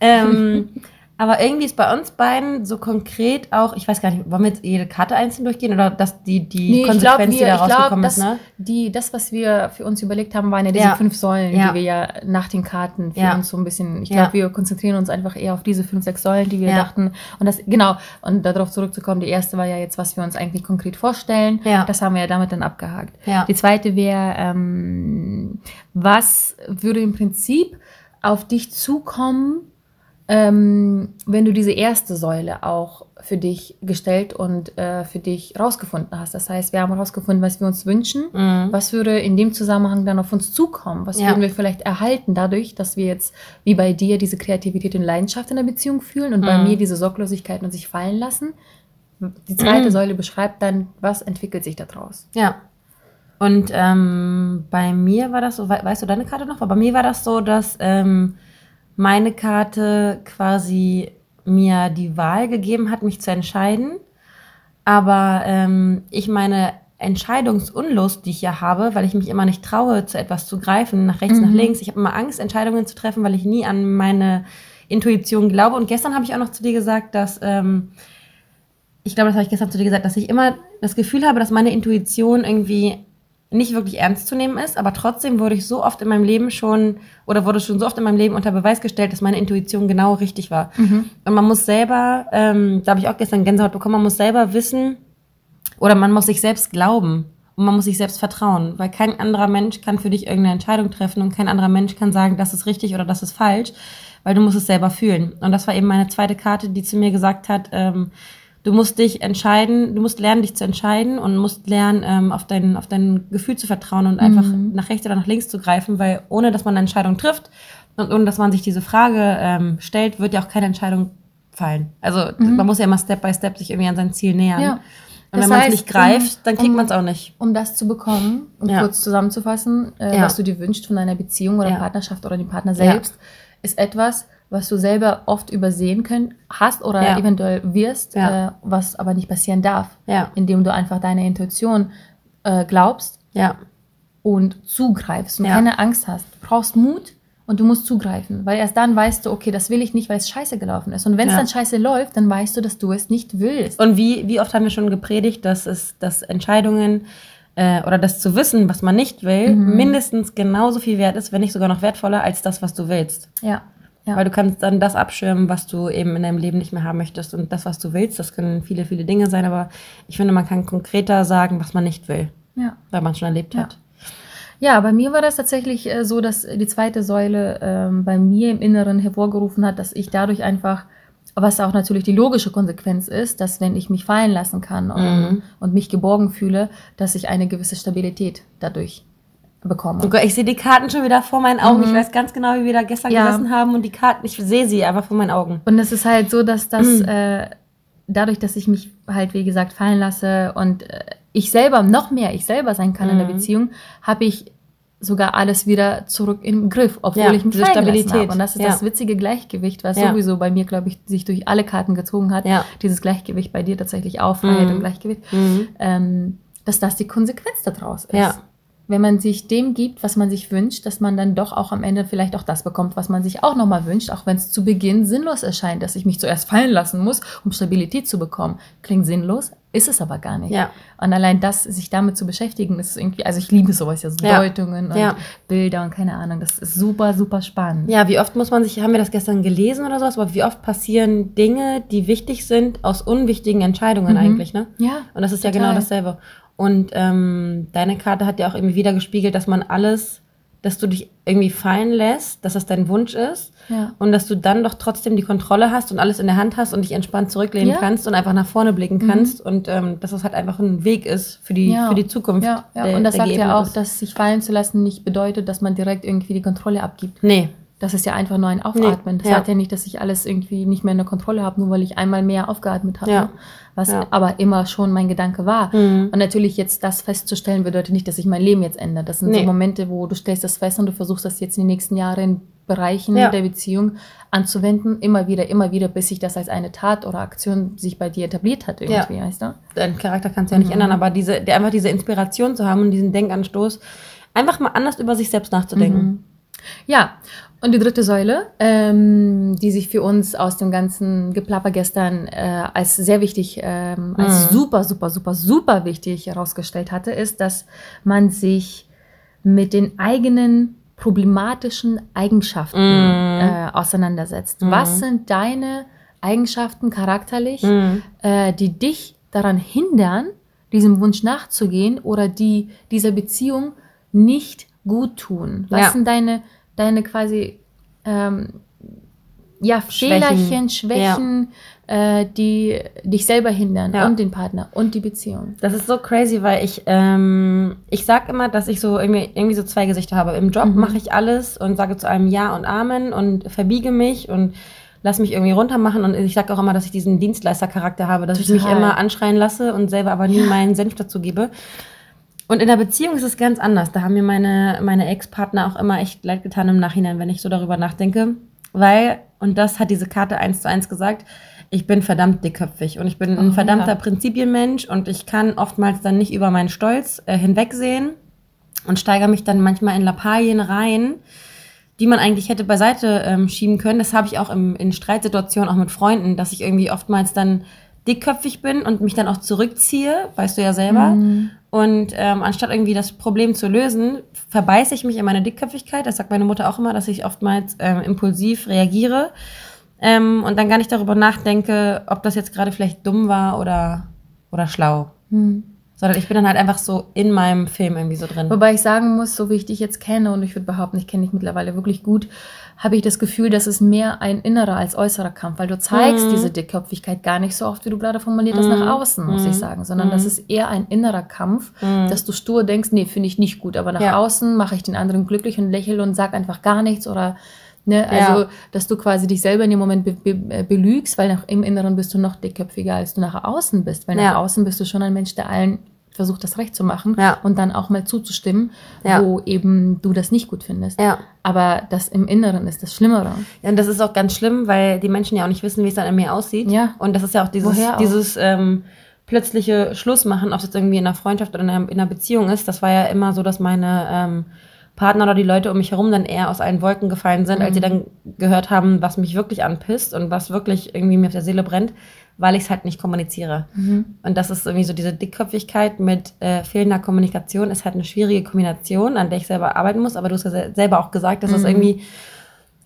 ähm, aber irgendwie ist bei uns beiden so konkret auch, ich weiß gar nicht, wollen wir jetzt jede Karte einzeln durchgehen oder dass die, die Konsequenz, die da rausgekommen dass ist, ne? die, das, was wir für uns überlegt haben, waren ja diese Ja. fünf Säulen, Ja. die wir ja nach den Karten für Ja. uns so ein bisschen, ich glaube, wir konzentrieren uns einfach eher auf diese fünf, sechs Säulen, die wir dachten. Und das, genau, und darauf zurückzukommen, die erste war ja jetzt, was wir uns eigentlich konkret vorstellen. Ja. Das haben wir ja damit dann abgehakt. Die zweite wäre, ähm, was würde im Prinzip auf dich zukommen, ähm, wenn du diese erste Säule auch für dich gestellt und äh, für dich rausgefunden hast. Das heißt, wir haben rausgefunden, was wir uns wünschen. Was würde in dem Zusammenhang dann auf uns zukommen? Was Ja. würden wir vielleicht erhalten dadurch, dass wir jetzt, wie bei dir, diese Kreativität und Leidenschaft in der Beziehung fühlen und bei Mhm. mir diese Sorglosigkeit und sich fallen lassen? Die zweite Mhm. Säule beschreibt dann, was entwickelt sich daraus. Ja. Und ähm, bei mir war das so, we weißt du deine Karte noch? Bei mir war das so, dass ähm, meine Karte quasi mir die Wahl gegeben hat, mich zu entscheiden. Aber ähm, ich meine Entscheidungsunlust, die ich ja habe, weil ich mich immer nicht traue, zu etwas zu greifen, nach rechts, nach Mhm. links. Ich habe immer Angst, Entscheidungen zu treffen, weil ich nie an meine Intuition glaube. Und gestern habe ich auch noch zu dir gesagt, dass ähm, ich glaube, das habe ich gestern zu dir gesagt, dass ich immer das Gefühl habe, dass meine Intuition irgendwie nicht wirklich ernst zu nehmen ist, aber trotzdem wurde ich so oft in meinem Leben schon oder wurde schon so oft in meinem Leben unter Beweis gestellt, dass meine Intuition genau richtig war. Mhm. Und man muss selber, ähm, da habe ich auch gestern Gänsehaut bekommen, man muss selber wissen oder man muss sich selbst glauben und man muss sich selbst vertrauen, weil kein anderer Mensch kann für dich irgendeine Entscheidung treffen und kein anderer Mensch kann sagen, das ist richtig oder das ist falsch, weil du musst es selber fühlen. Und das war eben meine zweite Karte, die zu mir gesagt hat, ähm, Du musst dich entscheiden, du musst lernen, dich zu entscheiden und musst lernen, ähm, auf, dein, auf dein Gefühl zu vertrauen und einfach Mhm. nach rechts oder nach links zu greifen, weil ohne dass man eine Entscheidung trifft und ohne dass man sich diese Frage ähm, stellt, wird ja auch keine Entscheidung fallen. Also man muss ja immer Step by Step sich irgendwie an sein Ziel nähern. Mhm. Ja. Und Das wenn man es nicht greift, um- dann kriegt um- man es auch nicht. Um das zu bekommen, um Ja. kurz zusammenzufassen, äh, Ja. was du dir wünschst von deiner Beziehung oder. Partnerschaft oder dem Partner selbst, ist etwas, was du selber oft übersehen können, hast oder Ja. eventuell wirst, Ja. äh, was aber nicht passieren darf, Ja, indem du einfach deiner Intuition äh, glaubst und zugreifst und keine Angst hast. Du brauchst Mut und du musst zugreifen, weil erst dann weißt du, okay, das will ich nicht, weil es scheiße gelaufen ist. Und wenn es dann scheiße läuft, dann weißt du, dass du es nicht willst. Und wie, wie oft haben wir schon gepredigt, dass es, dass Entscheidungen äh, oder das zu wissen, was man nicht will, Mhm. mindestens genauso viel wert ist, wenn nicht sogar noch wertvoller als das, was du willst. ja. Ja. Weil du kannst dann das abschirmen, was du eben in deinem Leben nicht mehr haben möchtest. Und das, was du willst, das können viele, viele Dinge sein. Aber ich finde, man kann konkreter sagen, was man nicht will, ja. weil man schon erlebt Ja. hat. Ja, bei mir war das tatsächlich äh, so, dass die zweite Säule ähm, bei mir im Inneren hervorgerufen hat, dass ich dadurch einfach, was auch natürlich die logische Konsequenz ist, dass wenn ich mich fallen lassen kann und, Mhm. und mich geborgen fühle, dass ich eine gewisse Stabilität dadurch bekomme. Oh Gott, ich sehe die Karten schon wieder vor meinen Augen. Mhm. Ich weiß ganz genau, wie wir da gestern Ja. gesessen haben und die Karten, ich sehe sie einfach vor meinen Augen. Und es ist halt so, dass das Mhm. äh, dadurch, dass ich mich halt, wie gesagt, fallen lasse und äh, ich selber noch mehr ich selber sein kann in der Mhm. Beziehung, habe ich sogar alles wieder zurück im Griff, obwohl Ja, ich mich Stabilität. habe. Und das ist Ja. das witzige Gleichgewicht, was Ja. sowieso bei mir, glaube ich, sich durch alle Karten gezogen hat. Ja. Dieses Gleichgewicht bei dir tatsächlich auch, Freiheit Mhm. und Gleichgewicht. Mhm. Ähm, dass das die Konsequenz daraus ist. Ja. Wenn man sich dem gibt, was man sich wünscht, dass man dann doch auch am Ende vielleicht auch das bekommt, was man sich auch nochmal wünscht, auch wenn es zu Beginn sinnlos erscheint, dass ich mich zuerst fallen lassen muss, um Stabilität zu bekommen. Klingt sinnlos, ist es aber gar nicht. Ja. Und allein das, sich damit zu beschäftigen, ist irgendwie, also ich liebe sowas ja, so Ja. Deutungen und Ja. Bilder und keine Ahnung, das ist super, super spannend. Ja, wie oft muss man sich, haben wir das gestern gelesen oder sowas, aber wie oft passieren Dinge, die wichtig sind, aus unwichtigen Entscheidungen Mhm. eigentlich, ne? Ja, Und das ist ja total. genau dasselbe. Und ähm, deine Karte hat ja auch irgendwie wieder gespiegelt, dass man alles, dass du dich irgendwie fallen lässt, dass das dein Wunsch ist Ja. und dass du dann doch trotzdem die Kontrolle hast und alles in der Hand hast und dich entspannt zurücklehnen Ja. Mhm. kannst und einfach nach vorne blicken kannst und ähm, dass das halt einfach ein Weg ist für die, Ja. für die Zukunft. Ja, ja. der- und das sagt ja auch, ist. dass sich fallen zu lassen nicht bedeutet, dass man direkt irgendwie die Kontrolle abgibt. Nee, Das ist ja einfach nur ein Aufatmen. Das ja. sagt ja nicht, dass ich alles irgendwie nicht mehr in der Kontrolle habe, nur weil ich einmal mehr aufgeatmet habe. Ja. Was Ja. aber immer schon mein Gedanke war. Mhm. Und natürlich jetzt das festzustellen, bedeutet nicht, dass sich mein Leben jetzt ändert. Das sind so Nee. Momente, wo du stellst das fest und du versuchst das jetzt in den nächsten Jahren in Bereichen Ja. der Beziehung anzuwenden. Immer wieder, immer wieder, bis sich das als eine Tat oder Aktion sich bei dir etabliert hat irgendwie, weißt du? dein Charakter kannst du ja nicht Mhm. ändern, aber diese, der, einfach diese Inspiration zu haben und diesen Denkanstoß, einfach mal anders über sich selbst nachzudenken. Mhm. Ja, und die dritte Säule, ähm, die sich für uns aus dem ganzen Geplapper gestern äh, als sehr wichtig, ähm, als Mhm. super, super, super, super wichtig herausgestellt hatte, ist, dass man sich mit den eigenen problematischen Eigenschaften Mhm. äh, auseinandersetzt. Mhm. Was sind deine Eigenschaften charakterlich, Mhm. äh, die dich daran hindern, diesem Wunsch nachzugehen oder die dieser Beziehung nicht gut tun? Was Ja. sind deine, deine quasi ähm, ja, Schwächen. Fehlerchen, Schwächen, äh, die dich selber hindern Ja. und den Partner und die Beziehung? Das ist so crazy, weil ich, ähm, ich sag immer, dass ich so irgendwie, irgendwie so zwei Gesichter habe. Im Job Mhm. mache ich alles und sage zu allem Ja und Amen und verbiege mich und lass mich irgendwie runtermachen. Und ich sage auch immer, dass ich diesen Dienstleistercharakter habe, dass ich mich Total. immer anschreien lasse und selber aber nie meinen Senf dazu gebe. Und in der Beziehung ist es ganz anders. Da haben mir meine, meine Ex-Partner auch immer echt leid getan im Nachhinein, wenn ich so darüber nachdenke. Weil, und das hat diese Karte eins zu eins gesagt, ich bin verdammt dickköpfig und ich bin ein Oh, verdammter ja. Prinzipienmensch und ich kann oftmals dann nicht über meinen Stolz äh, hinwegsehen und steigere mich dann manchmal in Lappalien rein, die man eigentlich hätte beiseite ähm, schieben können. Das habe ich auch im, in Streitsituationen, auch mit Freunden, dass ich irgendwie oftmals dann dickköpfig bin und mich dann auch zurückziehe, weißt du ja selber. Mhm. Und ähm, anstatt irgendwie das Problem zu lösen, verbeiße ich mich in meine Dickköpfigkeit. Das sagt meine Mutter auch immer, dass ich oftmals ähm, impulsiv reagiere ähm, und dann gar nicht darüber nachdenke, ob das jetzt gerade vielleicht dumm war oder, oder schlau. Mhm. Sondern ich bin dann halt einfach so in meinem Film irgendwie so drin. Wobei ich sagen muss, so wie ich dich jetzt kenne, und ich würde behaupten, ich kenne dich mittlerweile wirklich gut, habe ich das Gefühl, dass es mehr ein innerer als äußerer Kampf, weil du zeigst Mhm. diese Dickköpfigkeit gar nicht so oft, wie du gerade formuliert hast, nach außen, muss ich sagen, sondern das ist eher ein innerer Kampf, dass du stur denkst, nee, finde ich nicht gut, aber nach Mhm. Ja. außen mache ich den anderen glücklich und lächle und sag einfach gar nichts oder Ne, also, Ja. dass du quasi dich selber in dem Moment be be äh, belügst, weil nach, im Inneren bist du noch dickköpfiger, als du nach außen bist. Weil nach Ja. außen bist du schon ein Mensch, der allen versucht, das recht zu machen Ja. und dann auch mal zuzustimmen, Ja. wo eben du das nicht gut findest. Ja. Aber das im Inneren ist das Schlimmere. Ja, und das ist auch ganz schlimm, weil die Menschen ja auch nicht wissen, wie es dann in mir aussieht. Ja. Und das ist ja auch dieses, auch? dieses ähm, plötzliche Schlussmachen, ob es jetzt irgendwie in einer Freundschaft oder in einer, in einer Beziehung ist. Das war ja immer so, dass meine ähm, Partner oder die Leute um mich herum dann eher aus allen Wolken gefallen sind, als sie dann gehört haben, was mich wirklich anpisst und was wirklich irgendwie mir auf der Seele brennt, weil ich es halt nicht kommuniziere. Und das ist irgendwie so diese Dickköpfigkeit mit äh, fehlender Kommunikation ist halt eine schwierige Kombination, an der ich selber arbeiten muss. Aber du hast ja se- selber auch gesagt, dass das irgendwie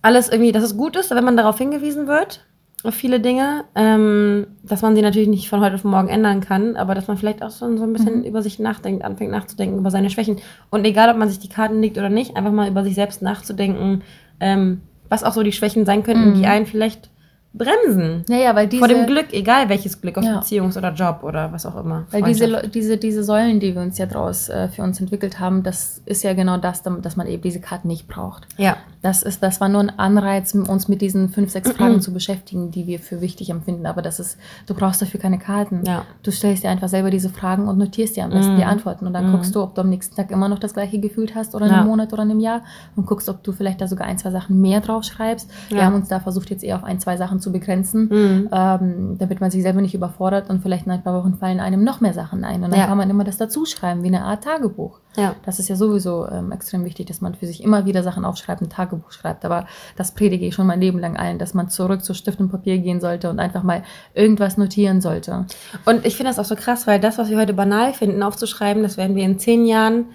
alles irgendwie, dass es gut ist, wenn man darauf hingewiesen wird, auf viele Dinge, ähm, dass man sie natürlich nicht von heute auf morgen ändern kann, aber dass man vielleicht auch so, so ein bisschen über sich nachdenkt, anfängt nachzudenken, über seine Schwächen. Und egal, ob man sich die Karten legt oder nicht, einfach mal über sich selbst nachzudenken, ähm, was auch so die Schwächen sein könnten, die einen vielleicht bremsen. Naja, weil diese, Vor dem Glück, egal welches Glück, aus Ja. Beziehungs- oder Job oder was auch immer. Weil diese, diese, diese Säulen, die wir uns ja draus äh, für uns entwickelt haben, das ist ja genau das, dass man eben diese Karten nicht braucht. Ja. Das, ist, das war nur ein Anreiz, uns mit diesen fünf, sechs Fragen zu beschäftigen, die wir für wichtig empfinden. Aber das ist, du brauchst dafür keine Karten. Ja. Du stellst dir einfach selber diese Fragen und notierst dir am besten die Antworten. Und dann guckst du, ob du am nächsten Tag immer noch das gleiche gefühlt hast oder in Ja. einem Monat oder in einem Jahr und guckst, ob du vielleicht da sogar ein, zwei Sachen mehr drauf schreibst. Wir Ja. haben uns da versucht, jetzt eher auf ein, zwei Sachen zu begrenzen, ähm, damit man sich selber nicht überfordert und vielleicht in ein paar Wochen fallen einem noch mehr Sachen ein. Und dann Ja. kann man immer das dazu schreiben, wie eine Art Tagebuch. Ja. Das ist ja sowieso ähm, extrem wichtig, dass man für sich immer wieder Sachen aufschreibt, ein Tagebuch schreibt. Aber das predige ich schon mein Leben lang allen, dass man zurück zu Stift und Papier gehen sollte und einfach mal irgendwas notieren sollte. Und ich finde das auch so krass, weil das, was wir heute banal finden, aufzuschreiben, das werden wir in zehn Jahren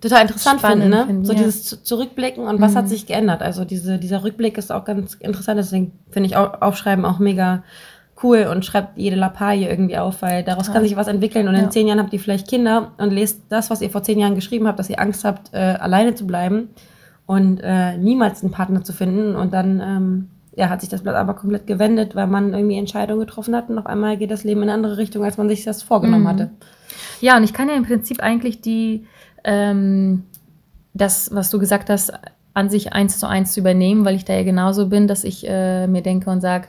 total interessant Spannend finden, ne? finden, so ja. Mhm. dieses Zu- Zurückblicken und was hat sich geändert. Also diese, dieser Rückblick ist auch ganz interessant, deswegen finde ich auch, Aufschreiben auch mega cool und schreibt jede Lappalie irgendwie auf, weil daraus kann sich was entwickeln und Ja. in zehn Jahren habt ihr vielleicht Kinder und lest das, was ihr vor zehn Jahren geschrieben habt, dass ihr Angst habt, äh, alleine zu bleiben und äh, niemals einen Partner zu finden und dann ähm, ja, hat sich das Blatt aber komplett gewendet, weil man irgendwie Entscheidungen getroffen hat und auf einmal geht das Leben in eine andere Richtung, als man sich das vorgenommen hatte. Ja, und ich kann ja im Prinzip eigentlich die, ähm, das, was du gesagt hast, an sich eins zu eins übernehmen, weil ich da ja genauso bin, dass ich äh, mir denke und sage,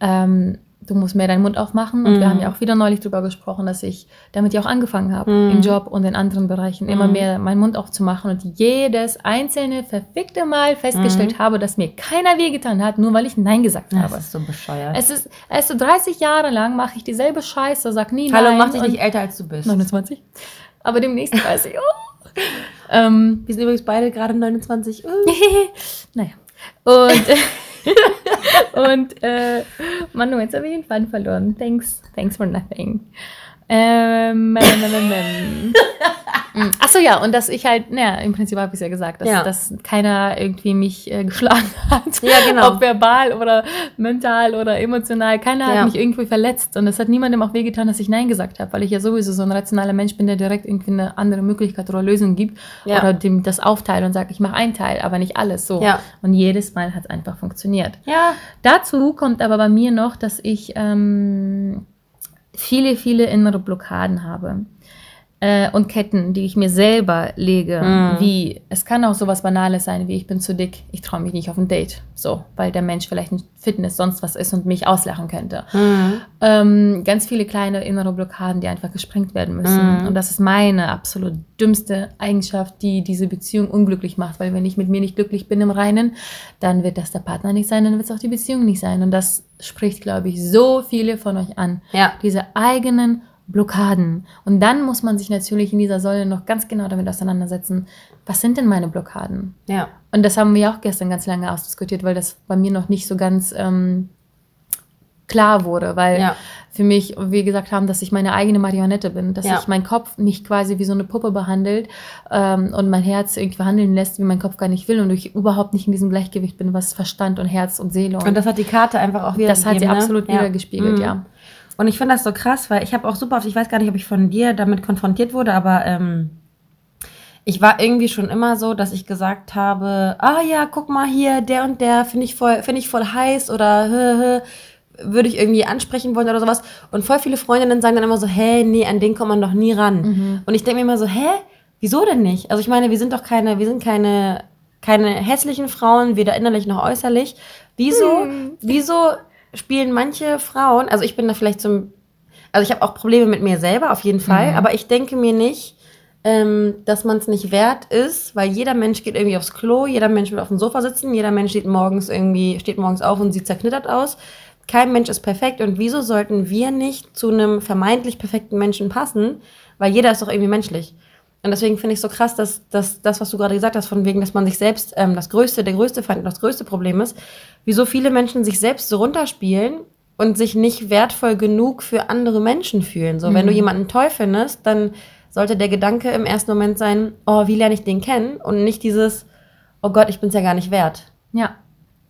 ähm, du musst mehr deinen Mund aufmachen. Und wir haben ja auch wieder neulich drüber gesprochen, dass ich damit ja auch angefangen habe, im Job und in anderen Bereichen immer mehr meinen Mund aufzumachen und jedes einzelne verfickte Mal festgestellt habe, dass mir keiner wehgetan hat, nur weil ich Nein gesagt habe. Das ist so bescheuert. Es ist, ist 30 Jahre lang mache ich dieselbe Scheiße, sag nie Hallo, nein. mach dich nicht älter, als du bist. 29. Aber demnächst 30. Oh. ähm, Wir sind übrigens beide gerade 29. Uh. naja. Und, und äh, Manu, jetzt habe ich den Faden verloren. Thanks, thanks for nothing. Ähm, ähm, ähm, ähm, ähm. Achso, ja, und dass ich halt, naja, im Prinzip habe ich es ja gesagt, dass, Ja. dass keiner irgendwie mich äh, geschlagen hat. Ja, genau. Ob verbal oder mental oder emotional. Keiner Ja. hat mich irgendwie verletzt. Und es hat niemandem auch wehgetan, dass ich Nein gesagt habe, weil ich ja sowieso so ein rationaler Mensch bin, der direkt irgendwie eine andere Möglichkeit oder Lösung gibt. Ja. Oder dem das aufteilt und sagt, ich mache einen Teil, aber nicht alles. So. Ja. Und jedes Mal hat es einfach funktioniert. Ja. Dazu kommt aber bei mir noch, dass ich ähm, viele, viele innere Blockaden habe. Äh, und Ketten, die ich mir selber lege, Mhm. wie, es kann auch sowas Banales sein, wie ich bin zu dick, ich traue mich nicht auf ein Date, so, weil der Mensch vielleicht ein Fitness sonst was ist und mich auslachen könnte. Mhm. Ähm, ganz viele kleine innere Blockaden, die einfach gesprengt werden müssen. Mhm. Und das ist meine absolut dümmste Eigenschaft, die diese Beziehung unglücklich macht. Weil wenn ich mit mir nicht glücklich bin im Reinen, dann wird das der Partner nicht sein, dann wird es auch die Beziehung nicht sein. Und das spricht, glaube ich, so viele von euch an. Ja. Diese eigenen Blockaden. Und dann muss man sich natürlich in dieser Säule noch ganz genau damit auseinandersetzen, was sind denn meine Blockaden? Ja. Und das haben wir auch gestern ganz lange ausdiskutiert, weil das bei mir noch nicht so ganz ähm, klar wurde. Weil Ja. für mich, wie gesagt haben, dass ich meine eigene Marionette bin, dass Ja. ich mein Kopf mich quasi wie so eine Puppe behandelt ähm, und mein Herz irgendwie handeln lässt, wie mein Kopf gar nicht will und ich überhaupt nicht in diesem Gleichgewicht bin, was Verstand und Herz und Seele und, Und das hat die Karte einfach auch wieder das hat sie absolut wieder gespiegelt, Mhm. ja. Und ich finde das so krass, weil ich habe auch super oft, ich weiß gar nicht, ob ich von dir damit konfrontiert wurde, aber ähm, ich war irgendwie schon immer so, dass ich gesagt habe, ah ja, guck mal hier, der und der finde ich voll, finde ich voll heiß oder hö, hö, würde ich irgendwie ansprechen wollen oder sowas. Und voll viele Freundinnen sagen dann immer so, hä, nee, an den kommt man doch nie ran. Und ich denke mir immer so, hä, wieso denn nicht? Also ich meine, wir sind doch keine, wir sind keine, keine hässlichen Frauen, weder innerlich noch äußerlich. Wieso, wieso spielen manche Frauen, also ich bin da vielleicht zum, also ich habe auch Probleme mit mir selber auf jeden Fall, aber ich denke mir nicht, ähm, dass man es nicht wert ist, weil jeder Mensch geht irgendwie aufs Klo, jeder Mensch will auf dem Sofa sitzen, jeder Mensch steht morgens irgendwie, steht morgens auf und sieht zerknittert aus. Kein Mensch ist perfekt und wieso sollten wir nicht zu einem vermeintlich perfekten Menschen passen? Weil jeder ist doch irgendwie menschlich. Und deswegen finde ich so krass, dass, dass das, was du gerade gesagt hast, von wegen, dass man sich selbst ähm, das größte, der größte Feind und das größte Problem ist, wieso viele Menschen sich selbst so runterspielen und sich nicht wertvoll genug für andere Menschen fühlen. So, wenn du jemanden toll findest, dann sollte der Gedanke im ersten Moment sein, oh, wie lerne ich den kennen? Und nicht dieses, oh Gott, ich bin's ja gar nicht wert. Ja,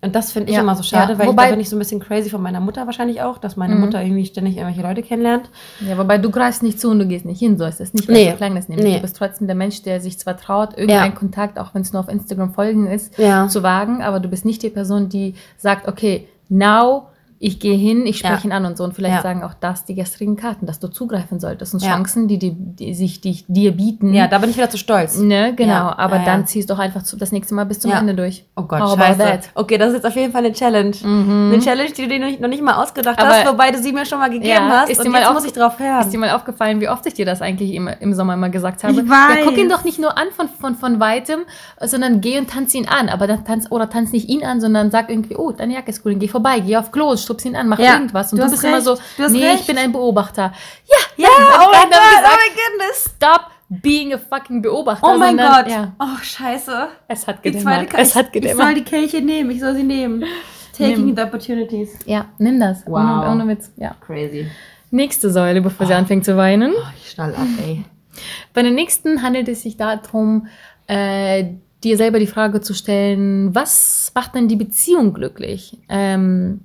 Und das finde ich Ja, immer so schade, ja. weil Wobei- ich, da bin ich so ein bisschen crazy von meiner Mutter wahrscheinlich auch, dass meine Mutter irgendwie ständig irgendwelche Leute kennenlernt. Ja, wobei du greifst nicht zu und du gehst nicht hin, so ist es nicht, Nee. so klang das nämlich. Nee. Du bist trotzdem der Mensch, der sich zwar traut, irgendeinen Ja. Kontakt, auch wenn es nur auf Instagram folgen ist, Ja. zu wagen, aber du bist nicht die Person, die sagt, okay, now ich gehe hin, ich spreche Ja. ihn an und so. Und vielleicht Ja. sagen auch das die gestrigen Karten, dass du zugreifen solltest und Ja. Chancen, die, die, die sich die dir bieten. Ja, da bin ich wieder zu stolz. Ne, genau. Ja, Aber ja, ja. dann ziehst du doch einfach zu, das nächste Mal bis zum Ja. Ende durch. Oh Gott, How scheiße. Okay, das ist jetzt auf jeden Fall eine Challenge. Eine Challenge, die du dir noch nicht- mal ausgedacht Aber- hast, wobei du sie mir schon mal gegeben Ja, hast. ist und dir mal jetzt auf- muss ich drauf hören. Ist dir mal aufgefallen, wie oft ich dir das eigentlich im, im Sommer immer gesagt habe? Ich Ja, weiß. guck ihn doch nicht nur an von, von, von weitem, sondern geh und tanz ihn an. Aber dann tanz, oder tanz nicht ihn an, sondern sag irgendwie, oh, deine Jacke ist cool, geh vorbei, geh auf Klo, stups ihn an, mach Ja, irgendwas. Und du du, bist immer recht, so, du hast nee, recht. ich bin ein Beobachter. Ja, ja, hab oh mein Gott, oh my goodness. stop being a fucking Beobachter. Oh mein sondern, Gott. Ja, Oh, scheiße. es hat gedämmert. Es hat ich, ich soll gedämmert. die Kelche nehmen, ich soll sie nehmen. Taking Nimm. the opportunities. Ja, nimm das. Wow. Ohne, ohne Witz. Ja. Crazy. Nächste Säule, bevor sie anfängt zu weinen. Oh, ich schnall ab, ey. Bei der nächsten handelt es sich darum, äh, dir selber die Frage zu stellen, was macht denn die Beziehung glücklich? Ähm,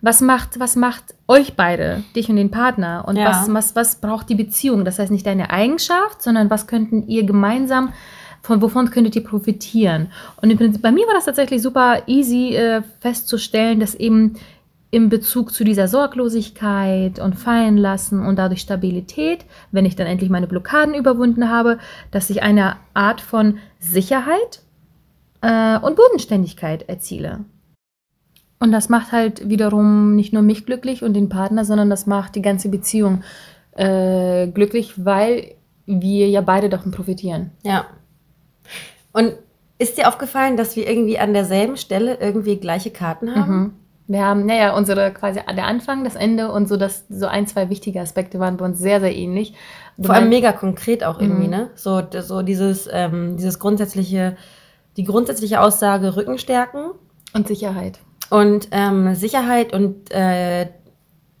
was macht, was macht euch beide, dich und den Partner? Und Ja. was, was, was braucht die Beziehung? Das heißt nicht deine Eigenschaft, sondern was könnten ihr gemeinsam, von wovon könntet ihr profitieren? Und im Prinzip, bei mir war das tatsächlich super easy äh, festzustellen, dass eben in Bezug zu dieser Sorglosigkeit und Fallen lassen und dadurch Stabilität, wenn ich dann endlich meine Blockaden überwunden habe, dass ich eine Art von Sicherheit äh, und Bodenständigkeit erziele. Und das macht halt wiederum nicht nur mich glücklich und den Partner, sondern das macht die ganze Beziehung äh, glücklich, weil wir ja beide davon profitieren. Ja. Und ist dir aufgefallen, dass wir irgendwie an derselben Stelle irgendwie gleiche Karten haben? Mhm. Wir haben, naja, unsere quasi der Anfang, das Ende und so, das, so ein, zwei wichtige Aspekte waren bei uns sehr, sehr ähnlich. Du Vor allem mega konkret auch irgendwie, Mhm. ne? So, so dieses, ähm, dieses grundsätzliche, die grundsätzliche Aussage Rücken stärken und Sicherheit. Und ähm, Sicherheit und äh,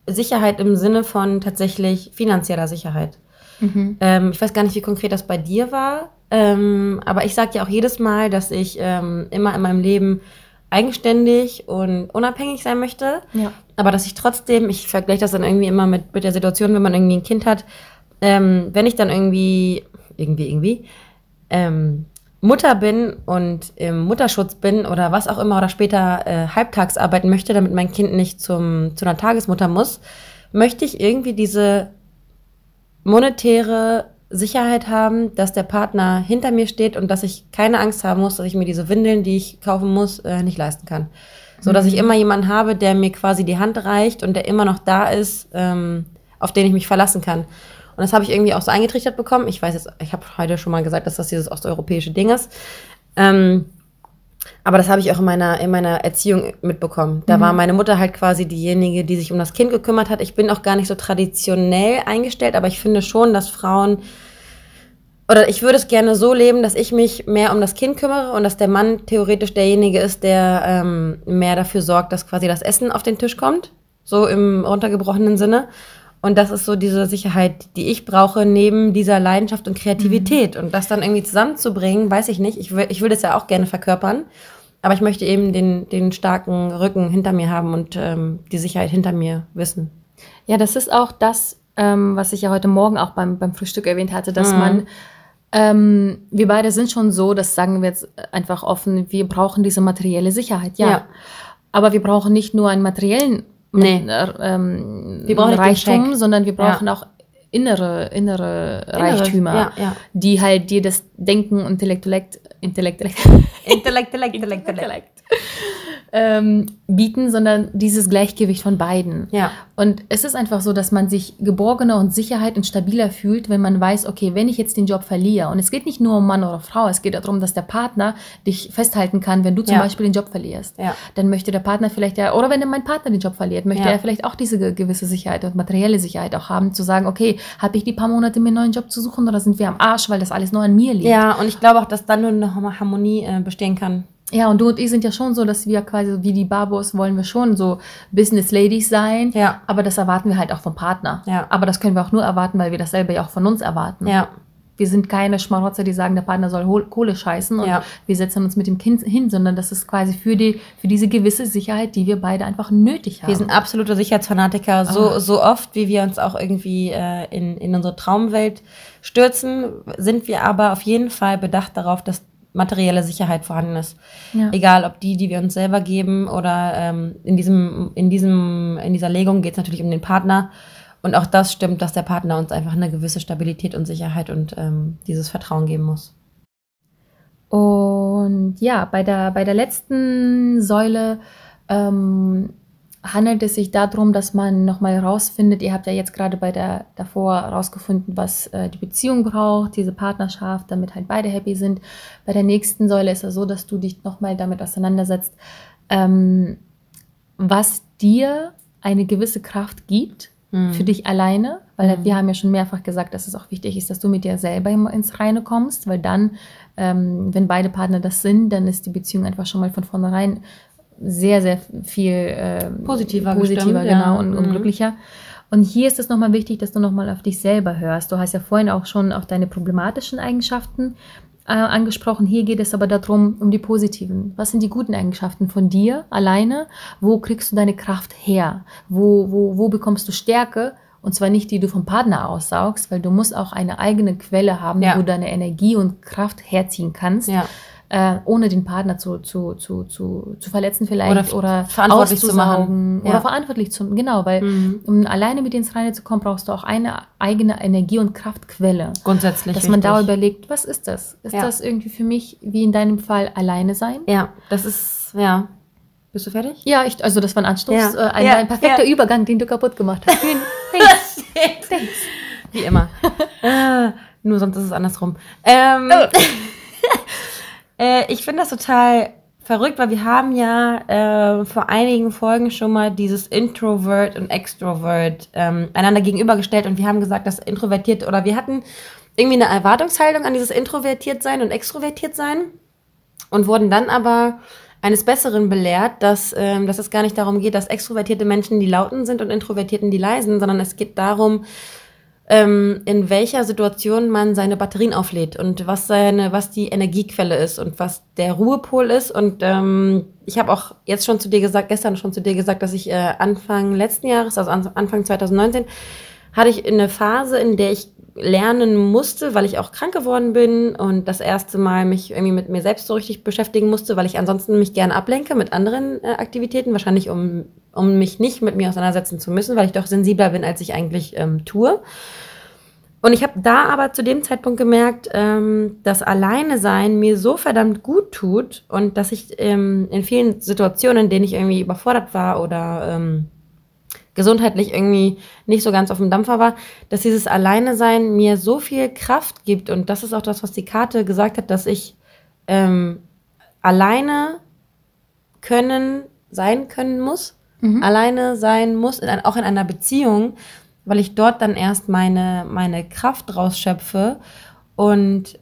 Sicherheit im Sinne von tatsächlich finanzieller Sicherheit. Mhm. Ähm, ich weiß gar nicht, wie konkret das bei dir war, ähm, aber ich sage ja auch jedes Mal, dass ich ähm, immer in meinem Leben eigenständig und unabhängig sein möchte. Ja. Aber dass ich trotzdem, ich vergleiche das dann irgendwie immer mit, mit der Situation, wenn man irgendwie ein Kind hat, ähm, wenn ich dann irgendwie, irgendwie, irgendwie, ähm, Mutter bin und im Mutterschutz bin oder was auch immer oder später äh, halbtags arbeiten möchte, damit mein Kind nicht zum, zu einer Tagesmutter muss, möchte ich irgendwie diese monetäre Sicherheit haben, dass der Partner hinter mir steht und dass ich keine Angst haben muss, dass ich mir diese Windeln, die ich kaufen muss, äh, nicht leisten kann. So dass ich immer jemanden habe, der mir quasi die Hand reicht und der immer noch da ist, ähm, auf den ich mich verlassen kann. Und das habe ich irgendwie auch so eingetrichtert bekommen. Ich weiß jetzt, ich habe heute schon mal gesagt, dass das dieses osteuropäische Ding ist. Ähm, aber das habe ich auch in meiner, in meiner Erziehung mitbekommen. Da war meine Mutter halt quasi diejenige, die sich um das Kind gekümmert hat. Ich bin auch gar nicht so traditionell eingestellt, aber ich finde schon, dass Frauen oder ich würde es gerne so leben, dass ich mich mehr um das Kind kümmere und dass der Mann theoretisch derjenige ist, der ähm, mehr dafür sorgt, dass quasi das Essen auf den Tisch kommt. so im runtergebrochenen Sinne. Und das ist so diese Sicherheit, die ich brauche, neben dieser Leidenschaft und Kreativität. Und das dann irgendwie zusammenzubringen, weiß ich nicht. Ich will, ich will das ja auch gerne verkörpern. Aber ich möchte eben den, den starken Rücken hinter mir haben und ähm, die Sicherheit hinter mir wissen. Ja, das ist auch das, ähm, was ich ja heute Morgen auch beim, beim Frühstück erwähnt hatte, dass Mhm. man, ähm, wir beide sind schon so, das sagen wir jetzt einfach offen, wir brauchen diese materielle Sicherheit, ja. Ja. Aber wir brauchen nicht nur einen materiellen Nee. äh, ähm, Wir brauchen Reichtum, sondern wir brauchen auch innere, innere, Reichtümer, ja, ja. die halt dir das Denken und Intellekt, Intellekt, Intellekt, Intellekt, Intellekt, Intellekt. Ähm, bieten, sondern dieses Gleichgewicht von beiden. Ja. Und es ist einfach so, dass man sich geborgener und Sicherheit und stabiler fühlt, wenn man weiß, okay, wenn ich jetzt den Job verliere, und es geht nicht nur um Mann oder Frau, es geht darum, dass der Partner dich festhalten kann, wenn du zum Ja. Beispiel den Job verlierst. Ja. Dann möchte der Partner vielleicht ja, oder wenn mein Partner den Job verliert, möchte Ja. er vielleicht auch diese ge- gewisse Sicherheit und materielle Sicherheit auch haben, zu sagen, okay, habe ich die paar Monate mir einen neuen Job zu suchen oder sind wir am Arsch, weil das alles nur an mir liegt? Ja, und ich glaube auch, dass dann nur eine Harmonie äh, bestehen kann. Ja, und du und ich sind ja schon so, dass wir quasi wie die Babos wollen wir schon so Business Ladies sein. Ja. Aber das erwarten wir halt auch vom Partner. Ja. Aber das können wir auch nur erwarten, weil wir dasselbe ja auch von uns erwarten. Ja. Wir sind keine Schmarotzer, die sagen, der Partner soll Kohle scheißen und Ja. wir setzen uns mit dem Kind hin, sondern das ist quasi für die, für diese gewisse Sicherheit, die wir beide einfach nötig haben. Wir sind absolute Sicherheitsfanatiker. So, so oft, wie wir uns auch irgendwie äh, in, in unsere Traumwelt stürzen, sind wir aber auf jeden Fall bedacht darauf, dass materielle Sicherheit vorhanden ist. Ja. Egal, ob die, die wir uns selber geben oder ähm, in, diesem, in, diesem, in dieser Legung geht es natürlich um den Partner. Und auch das stimmt, dass der Partner uns einfach eine gewisse Stabilität und Sicherheit und ähm, dieses Vertrauen geben muss. Und ja, bei der, bei der letzten Säule ähm, handelt es sich darum, dass man nochmal rausfindet, ihr habt ja jetzt gerade bei der davor rausgefunden, was äh, die Beziehung braucht, diese Partnerschaft, damit halt beide happy sind. Bei der nächsten Säule ist es so, dass du dich nochmal damit auseinandersetzt, ähm, was dir eine gewisse Kraft gibt für dich alleine, weil wir haben ja schon mehrfach gesagt, dass es auch wichtig ist, dass du mit dir selber ins Reine kommst, weil dann, ähm, wenn beide Partner das sind, dann ist die Beziehung einfach schon mal von vornherein sehr, sehr viel ähm, Positiver positiver bestimmt, ja. genau, und, und Mhm. glücklicher. Und hier ist es nochmal wichtig, dass du nochmal auf dich selber hörst. Du hast ja vorhin auch schon auf deine problematischen Eigenschaften äh, angesprochen. Hier geht es aber darum, um die positiven. Was sind die guten Eigenschaften von dir alleine? Wo kriegst du deine Kraft her? Wo, wo, wo bekommst du Stärke? Und zwar nicht die du vom Partner aussaugst, weil du musst auch eine eigene Quelle haben, Ja. wo du deine Energie und Kraft herziehen kannst, Ja. Äh, ohne den Partner zu, zu, zu, zu, zu verletzen vielleicht Oder oder, verantwortlich zu machen. auszusaugen Ja. oder verantwortlich zu genau, weil Mhm. um alleine mit dir ins Reine zu kommen, brauchst du auch eine eigene Energie- und Kraftquelle. Grundsätzlich. Dass man da überlegt, was ist das? Ist Ja. das irgendwie für mich, wie in deinem Fall, alleine sein? Ja, das ist, ja. Bist du fertig? Ja, ich, also das war ein Anstoß, Ja. äh, ein, ein perfekter. Übergang, den du kaputt gemacht hast. Thanks. Thanks. Wie immer. äh, nur sonst ist es andersrum. Ähm, äh, ich finde das total verrückt, weil wir haben ja äh, vor einigen Folgen schon mal dieses Introvert und Extrovert ähm, einander gegenübergestellt und wir haben gesagt, dass introvertiert oder wir hatten irgendwie eine Erwartungshaltung an dieses introvertiert sein und extrovertiert sein und wurden dann aber eines Besseren belehrt, dass, ähm, dass es gar nicht darum geht, dass extrovertierte Menschen die Lauten sind und Introvertierten die Leisen, sondern es geht darum, ähm, in welcher Situation man seine Batterien auflädt und was seine, was die Energiequelle ist und was der Ruhepol ist. Und ähm, ich habe auch jetzt schon zu dir gesagt, gestern schon zu dir gesagt, dass ich äh, Anfang letzten Jahres, also an- Anfang 2019, hatte ich eine Phase, in der ich lernen musste, weil ich auch krank geworden bin und das erste Mal mich irgendwie mit mir selbst so richtig beschäftigen musste, weil ich ansonsten mich gerne ablenke mit anderen äh, Aktivitäten, wahrscheinlich um, um mich nicht mit mir auseinandersetzen zu müssen, weil ich doch sensibler bin, als ich eigentlich ähm, tue. Und ich habe da aber zu dem Zeitpunkt gemerkt, ähm, dass alleine sein mir so verdammt gut tut und dass ich ähm, in vielen Situationen, in denen ich irgendwie überfordert war oder ähm, gesundheitlich irgendwie nicht so ganz auf dem Dampfer war, dass dieses Alleine sein mir so viel Kraft gibt und das ist auch das, was die Karte gesagt hat, dass ich ähm, alleine können, sein können muss, alleine sein muss, in ein, auch in einer Beziehung, weil ich dort dann erst meine, meine Kraft rausschöpfe und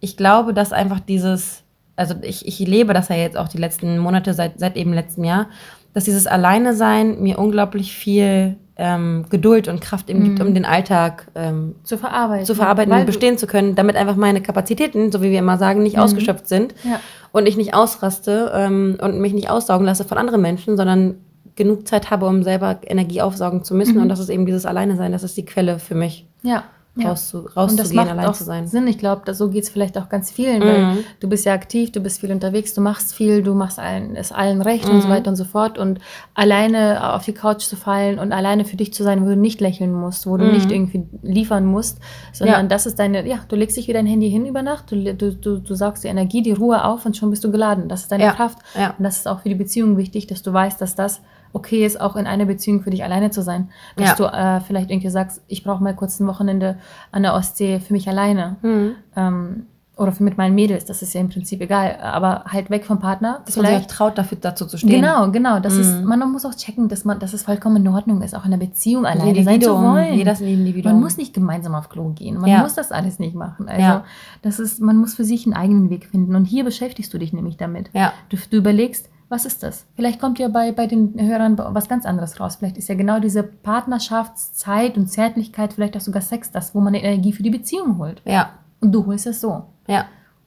ich glaube, dass einfach dieses, also ich, ich lebe das ja jetzt auch die letzten Monate, seit, seit eben letztem Jahr, dass dieses Alleine sein mir unglaublich viel ähm, Geduld und Kraft eben gibt, um den Alltag ähm, Zu verarbeiten. zu verarbeiten und bestehen zu können, damit einfach meine Kapazitäten, so wie wir immer sagen, nicht ausgeschöpft sind Ja. und ich nicht ausraste ähm, und mich nicht aussaugen lasse von anderen Menschen, sondern genug Zeit habe, um selber Energie aufsaugen zu müssen. Und das ist eben dieses Alleine sein, das ist die Quelle für mich, Ja. Ja. rauszu, rauszugehen, allein auch zu sein. Sinn. Ich glaube, so geht es vielleicht auch ganz vielen, weil Mhm. du bist ja aktiv, du bist viel unterwegs, du machst viel, du machst allen, es allen recht und so Mhm. weiter und so fort. Und alleine auf die Couch zu fallen und alleine für dich zu sein, wo du nicht lächeln musst, wo du Mhm. nicht irgendwie liefern musst, sondern Ja. das ist deine, ja, du legst dich wieder dein Handy hin über Nacht, du, du, du, du saugst die Energie, die Ruhe auf und schon bist du geladen. Das ist deine Ja. Kraft. Ja. Und das ist auch für die Beziehung wichtig, dass du weißt, dass das okay ist, auch in einer Beziehung für dich alleine zu sein. Dass Ja. du äh, vielleicht irgendwie sagst, ich brauche mal kurz ein Wochenende an der Ostsee für mich alleine. Mhm. Ähm, oder für mit meinen Mädels, das ist ja im Prinzip egal. Aber halt weg vom Partner. Dass man sich auch traut, dafür dazu zu stehen. Genau, genau. Das ist, Mhm. man muss auch checken, dass man, dass es vollkommen in Ordnung ist, auch in der Beziehung alleine sein zu Individuum. wollen. Ist ein Individuum. Man muss nicht gemeinsam auf Klo gehen. Man Ja. muss das alles nicht machen. Also Ja. das ist, man muss für sich einen eigenen Weg finden. Und hier beschäftigst du dich nämlich damit. Ja. Du, du überlegst, was ist das? Vielleicht kommt ja bei, bei den Hörern was ganz anderes raus. Vielleicht ist ja genau diese Partnerschaftszeit und Zärtlichkeit, vielleicht auch sogar Sex, das, wo man Energie für die Beziehung holt. Ja. Und du holst es so. Ja.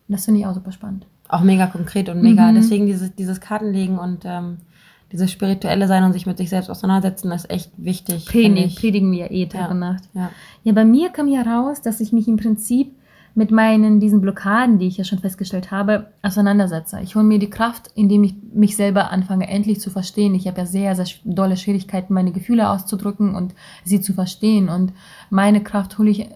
Und das finde ich auch super spannend. Auch mega konkret und mega. Mhm. Deswegen dieses, dieses Kartenlegen und ähm, dieses spirituelle Sein und sich mit sich selbst auseinandersetzen, ist echt wichtig. Predigen, ich. predigen wir eh Tag Ja. und Nacht. Ja. Ja, bei mir kam ja raus, dass ich mich im Prinzip mit meinen, diesen Blockaden, die ich ja schon festgestellt habe, auseinandersetze. Ich hole mir die Kraft, indem ich mich selber anfange, endlich zu verstehen. Ich habe ja sehr, sehr dolle Schwierigkeiten, meine Gefühle auszudrücken und sie zu verstehen. Und meine Kraft hole ich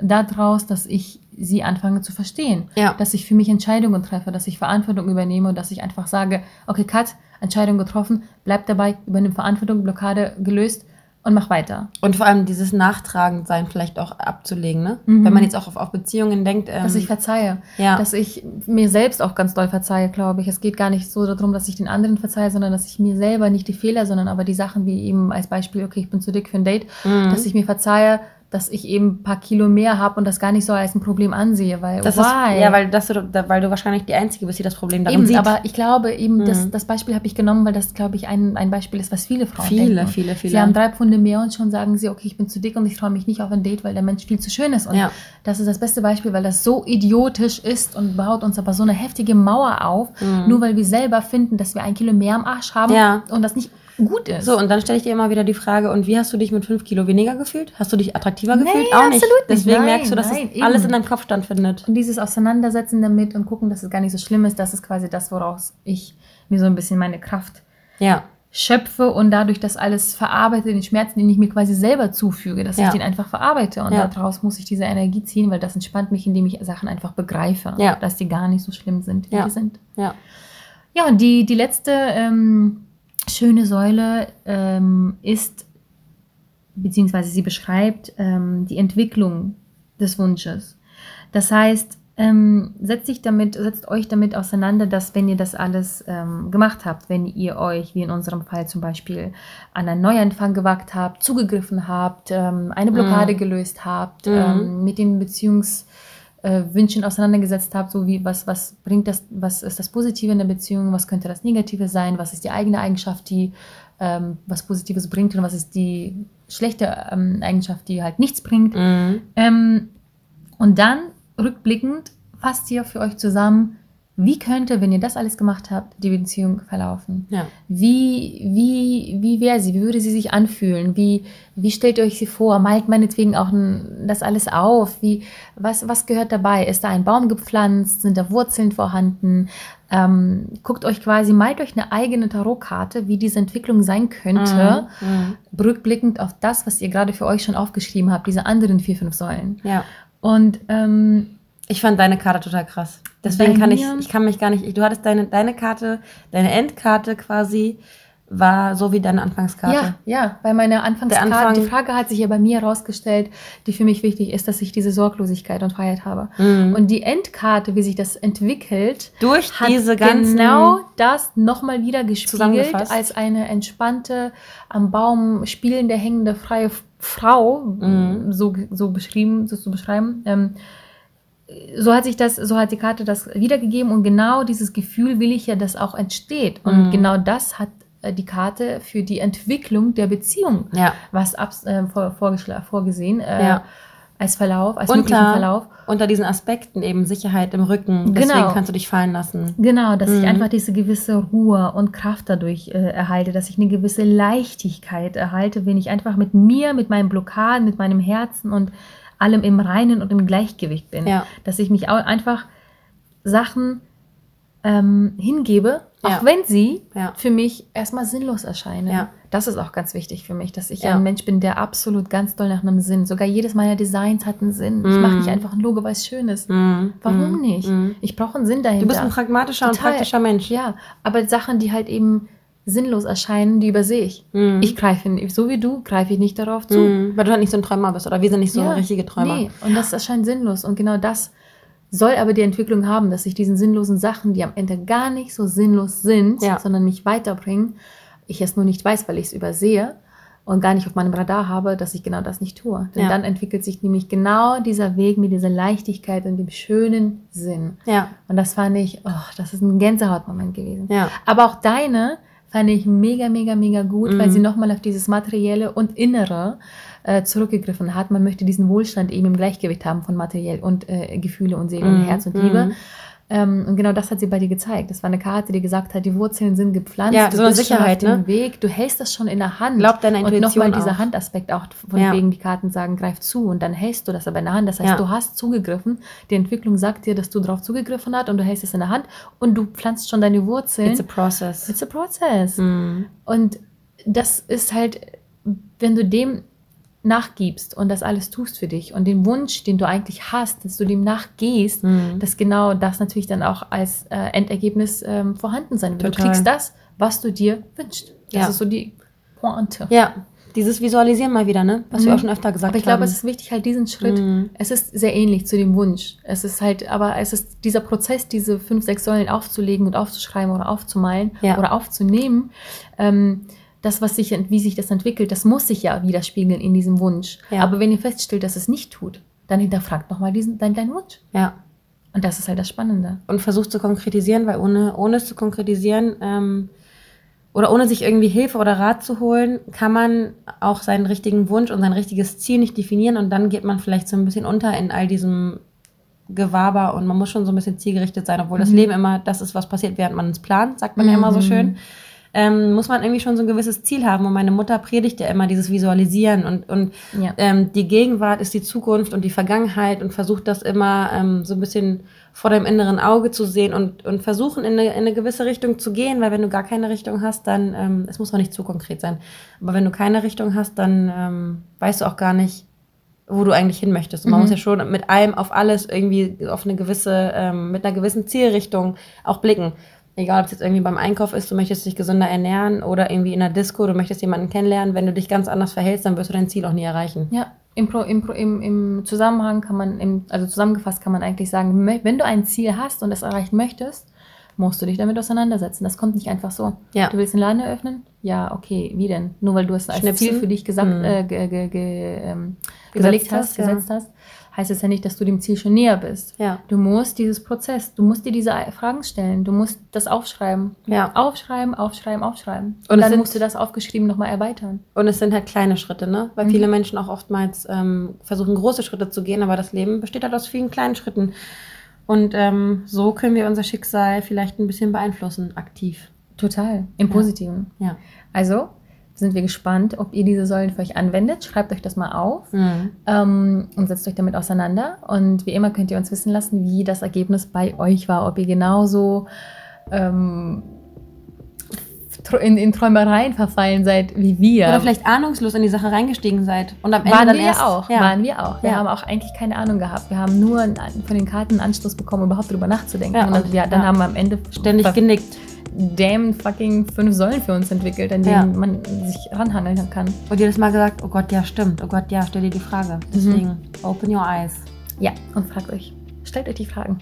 daraus, dass ich sie anfange zu verstehen. Ja. Dass ich für mich Entscheidungen treffe, dass ich Verantwortung übernehme und dass ich einfach sage, okay, Cut, Entscheidung getroffen, bleib dabei, übernimm Verantwortung, Blockade gelöst und mach weiter. Und vor allem dieses Nachtragend-Sein vielleicht auch abzulegen, ne? Mhm. Wenn man jetzt auch auf, auf Beziehungen denkt. Ähm, dass ich verzeihe. ja. Dass ich mir selbst auch ganz doll verzeihe, glaube ich. Es geht gar nicht so darum, dass ich den anderen verzeihe, sondern dass ich mir selber nicht die Fehler, sondern aber die Sachen wie eben als Beispiel, okay, ich bin zu dick für ein Date, Mhm. dass ich mir verzeihe, dass ich eben ein paar Kilo mehr habe und das gar nicht so als ein Problem ansehe, weil das why? ist, ja, weil, das, weil du wahrscheinlich die Einzige bist, die das Problem darin Eben, sieht. aber ich glaube eben, das, Mhm. das Beispiel habe ich genommen, weil das, glaube ich, ein, ein Beispiel ist, was viele Frauen viele, denken. viele, viele. Sie haben drei Pfunde mehr und schon sagen sie, okay, ich bin zu dick und ich traue mich nicht auf ein Date, weil der Mensch viel zu schön ist. Und Ja. das ist das beste Beispiel, weil das so idiotisch ist und baut uns aber so eine heftige Mauer auf, nur weil wir selber finden, dass wir ein Kilo mehr am Arsch haben Mhm. Ja. und das nicht gut ist. So, und dann stelle ich dir immer wieder die Frage, und wie hast du dich mit fünf Kilo weniger gefühlt? Hast du dich attraktiver Nee, gefühlt? Auch absolut nicht. Deswegen Nein, merkst du, dass nein, es alles in deinem Kopf stattfindet. Und dieses Auseinandersetzen damit und gucken, dass es gar nicht so schlimm ist, das ist quasi das, woraus ich mir so ein bisschen meine Kraft Ja. schöpfe und dadurch das alles verarbeite, den Schmerz, den ich mir quasi selber zufüge, dass Ja. ich den einfach verarbeite. Und Ja. daraus muss ich diese Energie ziehen, weil das entspannt mich, indem ich Sachen einfach begreife, Ja. dass die gar nicht so schlimm sind, wie die sind. Ja. Ja, und die, die letzte ähm, schöne Säule ähm, ist, beziehungsweise sie beschreibt ähm, die Entwicklung des Wunsches. Das heißt, ähm, setzt, damit, setzt euch damit auseinander, dass wenn ihr das alles ähm, gemacht habt, wenn ihr euch, wie in unserem Fall zum Beispiel, an einen Neuanfang gewagt habt, zugegriffen habt, ähm, eine Blockade gelöst habt, Mhm. ähm, mit den Beziehungs äh, Wünschen auseinandergesetzt habt, so wie was, was bringt das, was ist das Positive in der Beziehung, was könnte das Negative sein, was ist die eigene Eigenschaft, die ähm, was Positives bringt und was ist die schlechte ähm, Eigenschaft, die halt nichts bringt. Mhm. Ähm, und dann rückblickend fasst ihr für euch zusammen, wie könnte, wenn ihr das alles gemacht habt, die Beziehung verlaufen? Ja. Wie, wie, wie wäre sie? Wie würde sie sich anfühlen? Wie, wie stellt ihr euch sie vor? Malt meinetwegen auch das alles auf? Wie, was, was gehört dabei? Ist da ein Baum gepflanzt? Sind da Wurzeln vorhanden? Ähm, guckt euch quasi, malt euch eine eigene Tarotkarte, wie diese Entwicklung sein könnte, Mhm. rückblickend auf das, was ihr gerade für euch schon aufgeschrieben habt, diese anderen vier, fünf Säulen. Ja. Und ähm, Ich fand deine Karte total krass. Deswegen kann ich, ich kann mich gar nicht, du hattest deine, deine Karte, deine Endkarte quasi, war so wie deine Anfangskarte. Ja, ja, bei meiner Anfangskarte, Anfang- die Frage hat sich ja bei mir herausgestellt, die für mich wichtig ist, dass ich diese Sorglosigkeit und Freiheit habe. Mhm. Und die Endkarte, wie sich das entwickelt, Durch hat diese ganzen. genau das nochmal wieder gespiegelt als eine entspannte, am Baum spielende, hängende, freie Frau, Mhm. so, so beschrieben, so zu beschreiben. Ähm, so hat sich das, so hat die Karte das wiedergegeben und genau dieses Gefühl will ich ja, dass auch entsteht. Und Mhm. genau das hat äh, die Karte für die Entwicklung der Beziehung. Ja. Was abs äh, vor, vorgesehen äh, Ja. als Verlauf, als möglichen Unter, Verlauf. unter diesen Aspekten eben Sicherheit im Rücken. Deswegen Genau. kannst du dich fallen lassen. Genau, dass ich Mhm. einfach diese gewisse Ruhe und Kraft dadurch äh, erhalte, dass ich eine gewisse Leichtigkeit erhalte, wenn ich einfach mit mir, mit meinen Blockaden, mit meinem Herzen und allem im Reinen und im Gleichgewicht bin. Ja. Dass ich mich auch einfach Sachen ähm, hingebe, auch Ja. wenn sie Ja. für mich erstmal sinnlos erscheinen. Ja. Das ist auch ganz wichtig für mich, dass ich Ja. ein Mensch bin, der absolut ganz doll nach einem Sinn. Sogar jedes meiner Designs hat einen Sinn. Ich mache Mhm. nicht einfach ein Logo, weil es schön ist. Mhm. Warum Mhm. nicht? Mhm. Ich brauche einen Sinn dahinter. Du bist ein pragmatischer und Total. praktischer Mensch. Ja, aber Sachen, die halt eben sinnlos erscheinen, die übersehe ich. Mhm. Ich greife, nicht- so wie du, greife ich nicht darauf zu. Mhm. Weil du halt nicht so ein Träumer bist oder wir sind nicht so Ja, richtige Träumer. Nee, und das erscheint sinnlos. Und genau das soll aber die Entwicklung haben, dass ich diesen sinnlosen Sachen, die am Ende gar nicht so sinnlos sind, Ja. sondern mich weiterbringen, ich es nur nicht weiß, weil ich es übersehe und gar nicht auf meinem Radar habe, dass ich genau das nicht tue. Denn Ja. dann entwickelt sich nämlich genau dieser Weg mit dieser Leichtigkeit und dem schönen Sinn. Ja. Und das fand ich, oh, das ist ein Gänsehautmoment gewesen. Ja. Aber auch deine fand ich mega, mega, mega gut, weil Mhm. sie nochmal auf dieses Materielle und Innere äh, zurückgegriffen hat. Man möchte diesen Wohlstand eben im Gleichgewicht haben von materiell und äh, Gefühle und Seele und Mhm. Herz und Mhm. Liebe. Ähm, und genau das hat sie bei dir gezeigt. Das war eine Karte, die gesagt hat, die Wurzeln sind gepflanzt, Ja, du so eine bist Sicherheit, schon auf dem ne? Weg, du hältst das schon in der Hand. Glaub deiner Und Intuition nochmal dieser. Handaspekt auch, von Ja. wegen die Karten sagen, greif zu und dann hältst du das aber in der Hand. Das heißt, Ja. du hast zugegriffen, die Entwicklung sagt dir, dass du drauf zugegriffen hast und du hältst es in der Hand und du pflanzt schon deine Wurzeln. It's a process. It's a process. Mhm. Und das ist halt, wenn du dem nachgibst und das alles tust für dich und den Wunsch, den du eigentlich hast, dass du dem nachgehst, Mhm. dass genau das natürlich dann auch als äh, Endergebnis ähm, vorhanden sein wird. Du kriegst das, was du dir wünschst. Das Ja. ist so die Pointe. Ja, dieses Visualisieren mal wieder, ne? Was wir Mhm. auch schon öfter gesagt Aber ich glaube, haben. es ist wichtig, halt diesen Schritt. Mhm. Es ist sehr ähnlich zu dem Wunsch. Es ist halt, aber es ist dieser Prozess, diese fünf, sechs Säulen aufzulegen und aufzuschreiben oder aufzumalen Ja. oder aufzunehmen. Ähm, das, was sich, wie sich das entwickelt, das muss sich ja widerspiegeln in diesem Wunsch. Ja. Aber wenn ihr feststellt, dass es nicht tut, dann hinterfragt nochmal diesen, dein, deinen Wunsch. ja. Und das ist halt das Spannende. Und versucht zu konkretisieren, weil ohne, ohne es zu konkretisieren ähm, oder ohne sich irgendwie Hilfe oder Rat zu holen, kann man auch seinen richtigen Wunsch und sein richtiges Ziel nicht definieren und dann geht man vielleicht so ein bisschen unter in all diesem Gewaber und man muss schon so ein bisschen zielgerichtet sein, obwohl das Mhm. Leben immer das ist, was passiert, während man es plant, sagt man ja immer so Mhm. schön. Ähm, muss man irgendwie schon so ein gewisses Ziel haben. Und meine Mutter predigt ja immer dieses Visualisieren und, und Ja. ähm, die Gegenwart ist die Zukunft und die Vergangenheit und versucht das immer ähm, so ein bisschen vor deinem inneren Auge zu sehen und, und versuchen in eine, in eine gewisse Richtung zu gehen, weil wenn du gar keine Richtung hast, dann, ähm, es muss auch nicht zu konkret sein, aber wenn du keine Richtung hast, dann ähm, weißt du auch gar nicht, wo du eigentlich hin möchtest. Und man Mhm. muss ja schon mit allem auf alles irgendwie auf eine gewisse, ähm, mit einer gewissen Zielrichtung auch blicken. Egal, ob es jetzt irgendwie beim Einkauf ist, du möchtest dich gesünder ernähren oder irgendwie in der Disco, du möchtest jemanden kennenlernen. Wenn du dich ganz anders verhältst, dann wirst du dein Ziel auch nie erreichen. Ja, im, Pro, im, Pro, im, im Zusammenhang kann man, im, also zusammengefasst kann man eigentlich sagen, wenn du ein Ziel hast und es erreichen möchtest, musst du dich damit auseinandersetzen. Das kommt nicht einfach so. Ja. Du willst einen Laden eröffnen? Ja, okay, wie denn? Nur weil du es als Schnipsen? Ziel für dich gesagt, Mhm. äh, ge, ge, ge, ähm, Gesetzt hast, hast, ja. gesetzt hast, heißt es ja nicht, dass du dem Ziel schon näher bist. Ja. Du musst dieses Prozess, du musst dir diese Fragen stellen, du musst das aufschreiben. Ja. Aufschreiben, aufschreiben, aufschreiben. Und Und dann sind- musst du das aufgeschrieben nochmal erweitern. Und es sind halt kleine Schritte, ne? Weil Mhm. viele Menschen auch oftmals ähm, versuchen, große Schritte zu gehen, aber das Leben besteht halt aus vielen kleinen Schritten. Und ähm, so können wir unser Schicksal vielleicht ein bisschen beeinflussen, aktiv. Total, im Ja. Positiven. Ja. Also sind wir gespannt, ob ihr diese Säulen für euch anwendet. Schreibt euch das mal auf Mhm. ähm, und setzt euch damit auseinander. Und wie immer könnt ihr uns wissen lassen, wie das Ergebnis bei euch war. Ob ihr genauso ähm, in, in Träumereien verfallen seid wie wir. Oder vielleicht ahnungslos in die Sache reingestiegen seid. Und am Ende waren dann wir erst, auch. Ja. Waren wir auch. Wir Ja. haben auch eigentlich keine Ahnung gehabt. Wir haben nur von den Karten einen Anstoß bekommen, überhaupt drüber nachzudenken. Ja, und, und- ja, dann haben wir am Ende Ständig genickt. Damn fucking fünf Säulen für uns entwickelt, an denen Ja. man sich ranhangeln kann. Und jedes Mal gesagt, oh Gott, ja, stimmt. Oh Gott, ja, stell dir die Frage. Deswegen, open your eyes. Ja, und fragt euch, stellt euch die Fragen.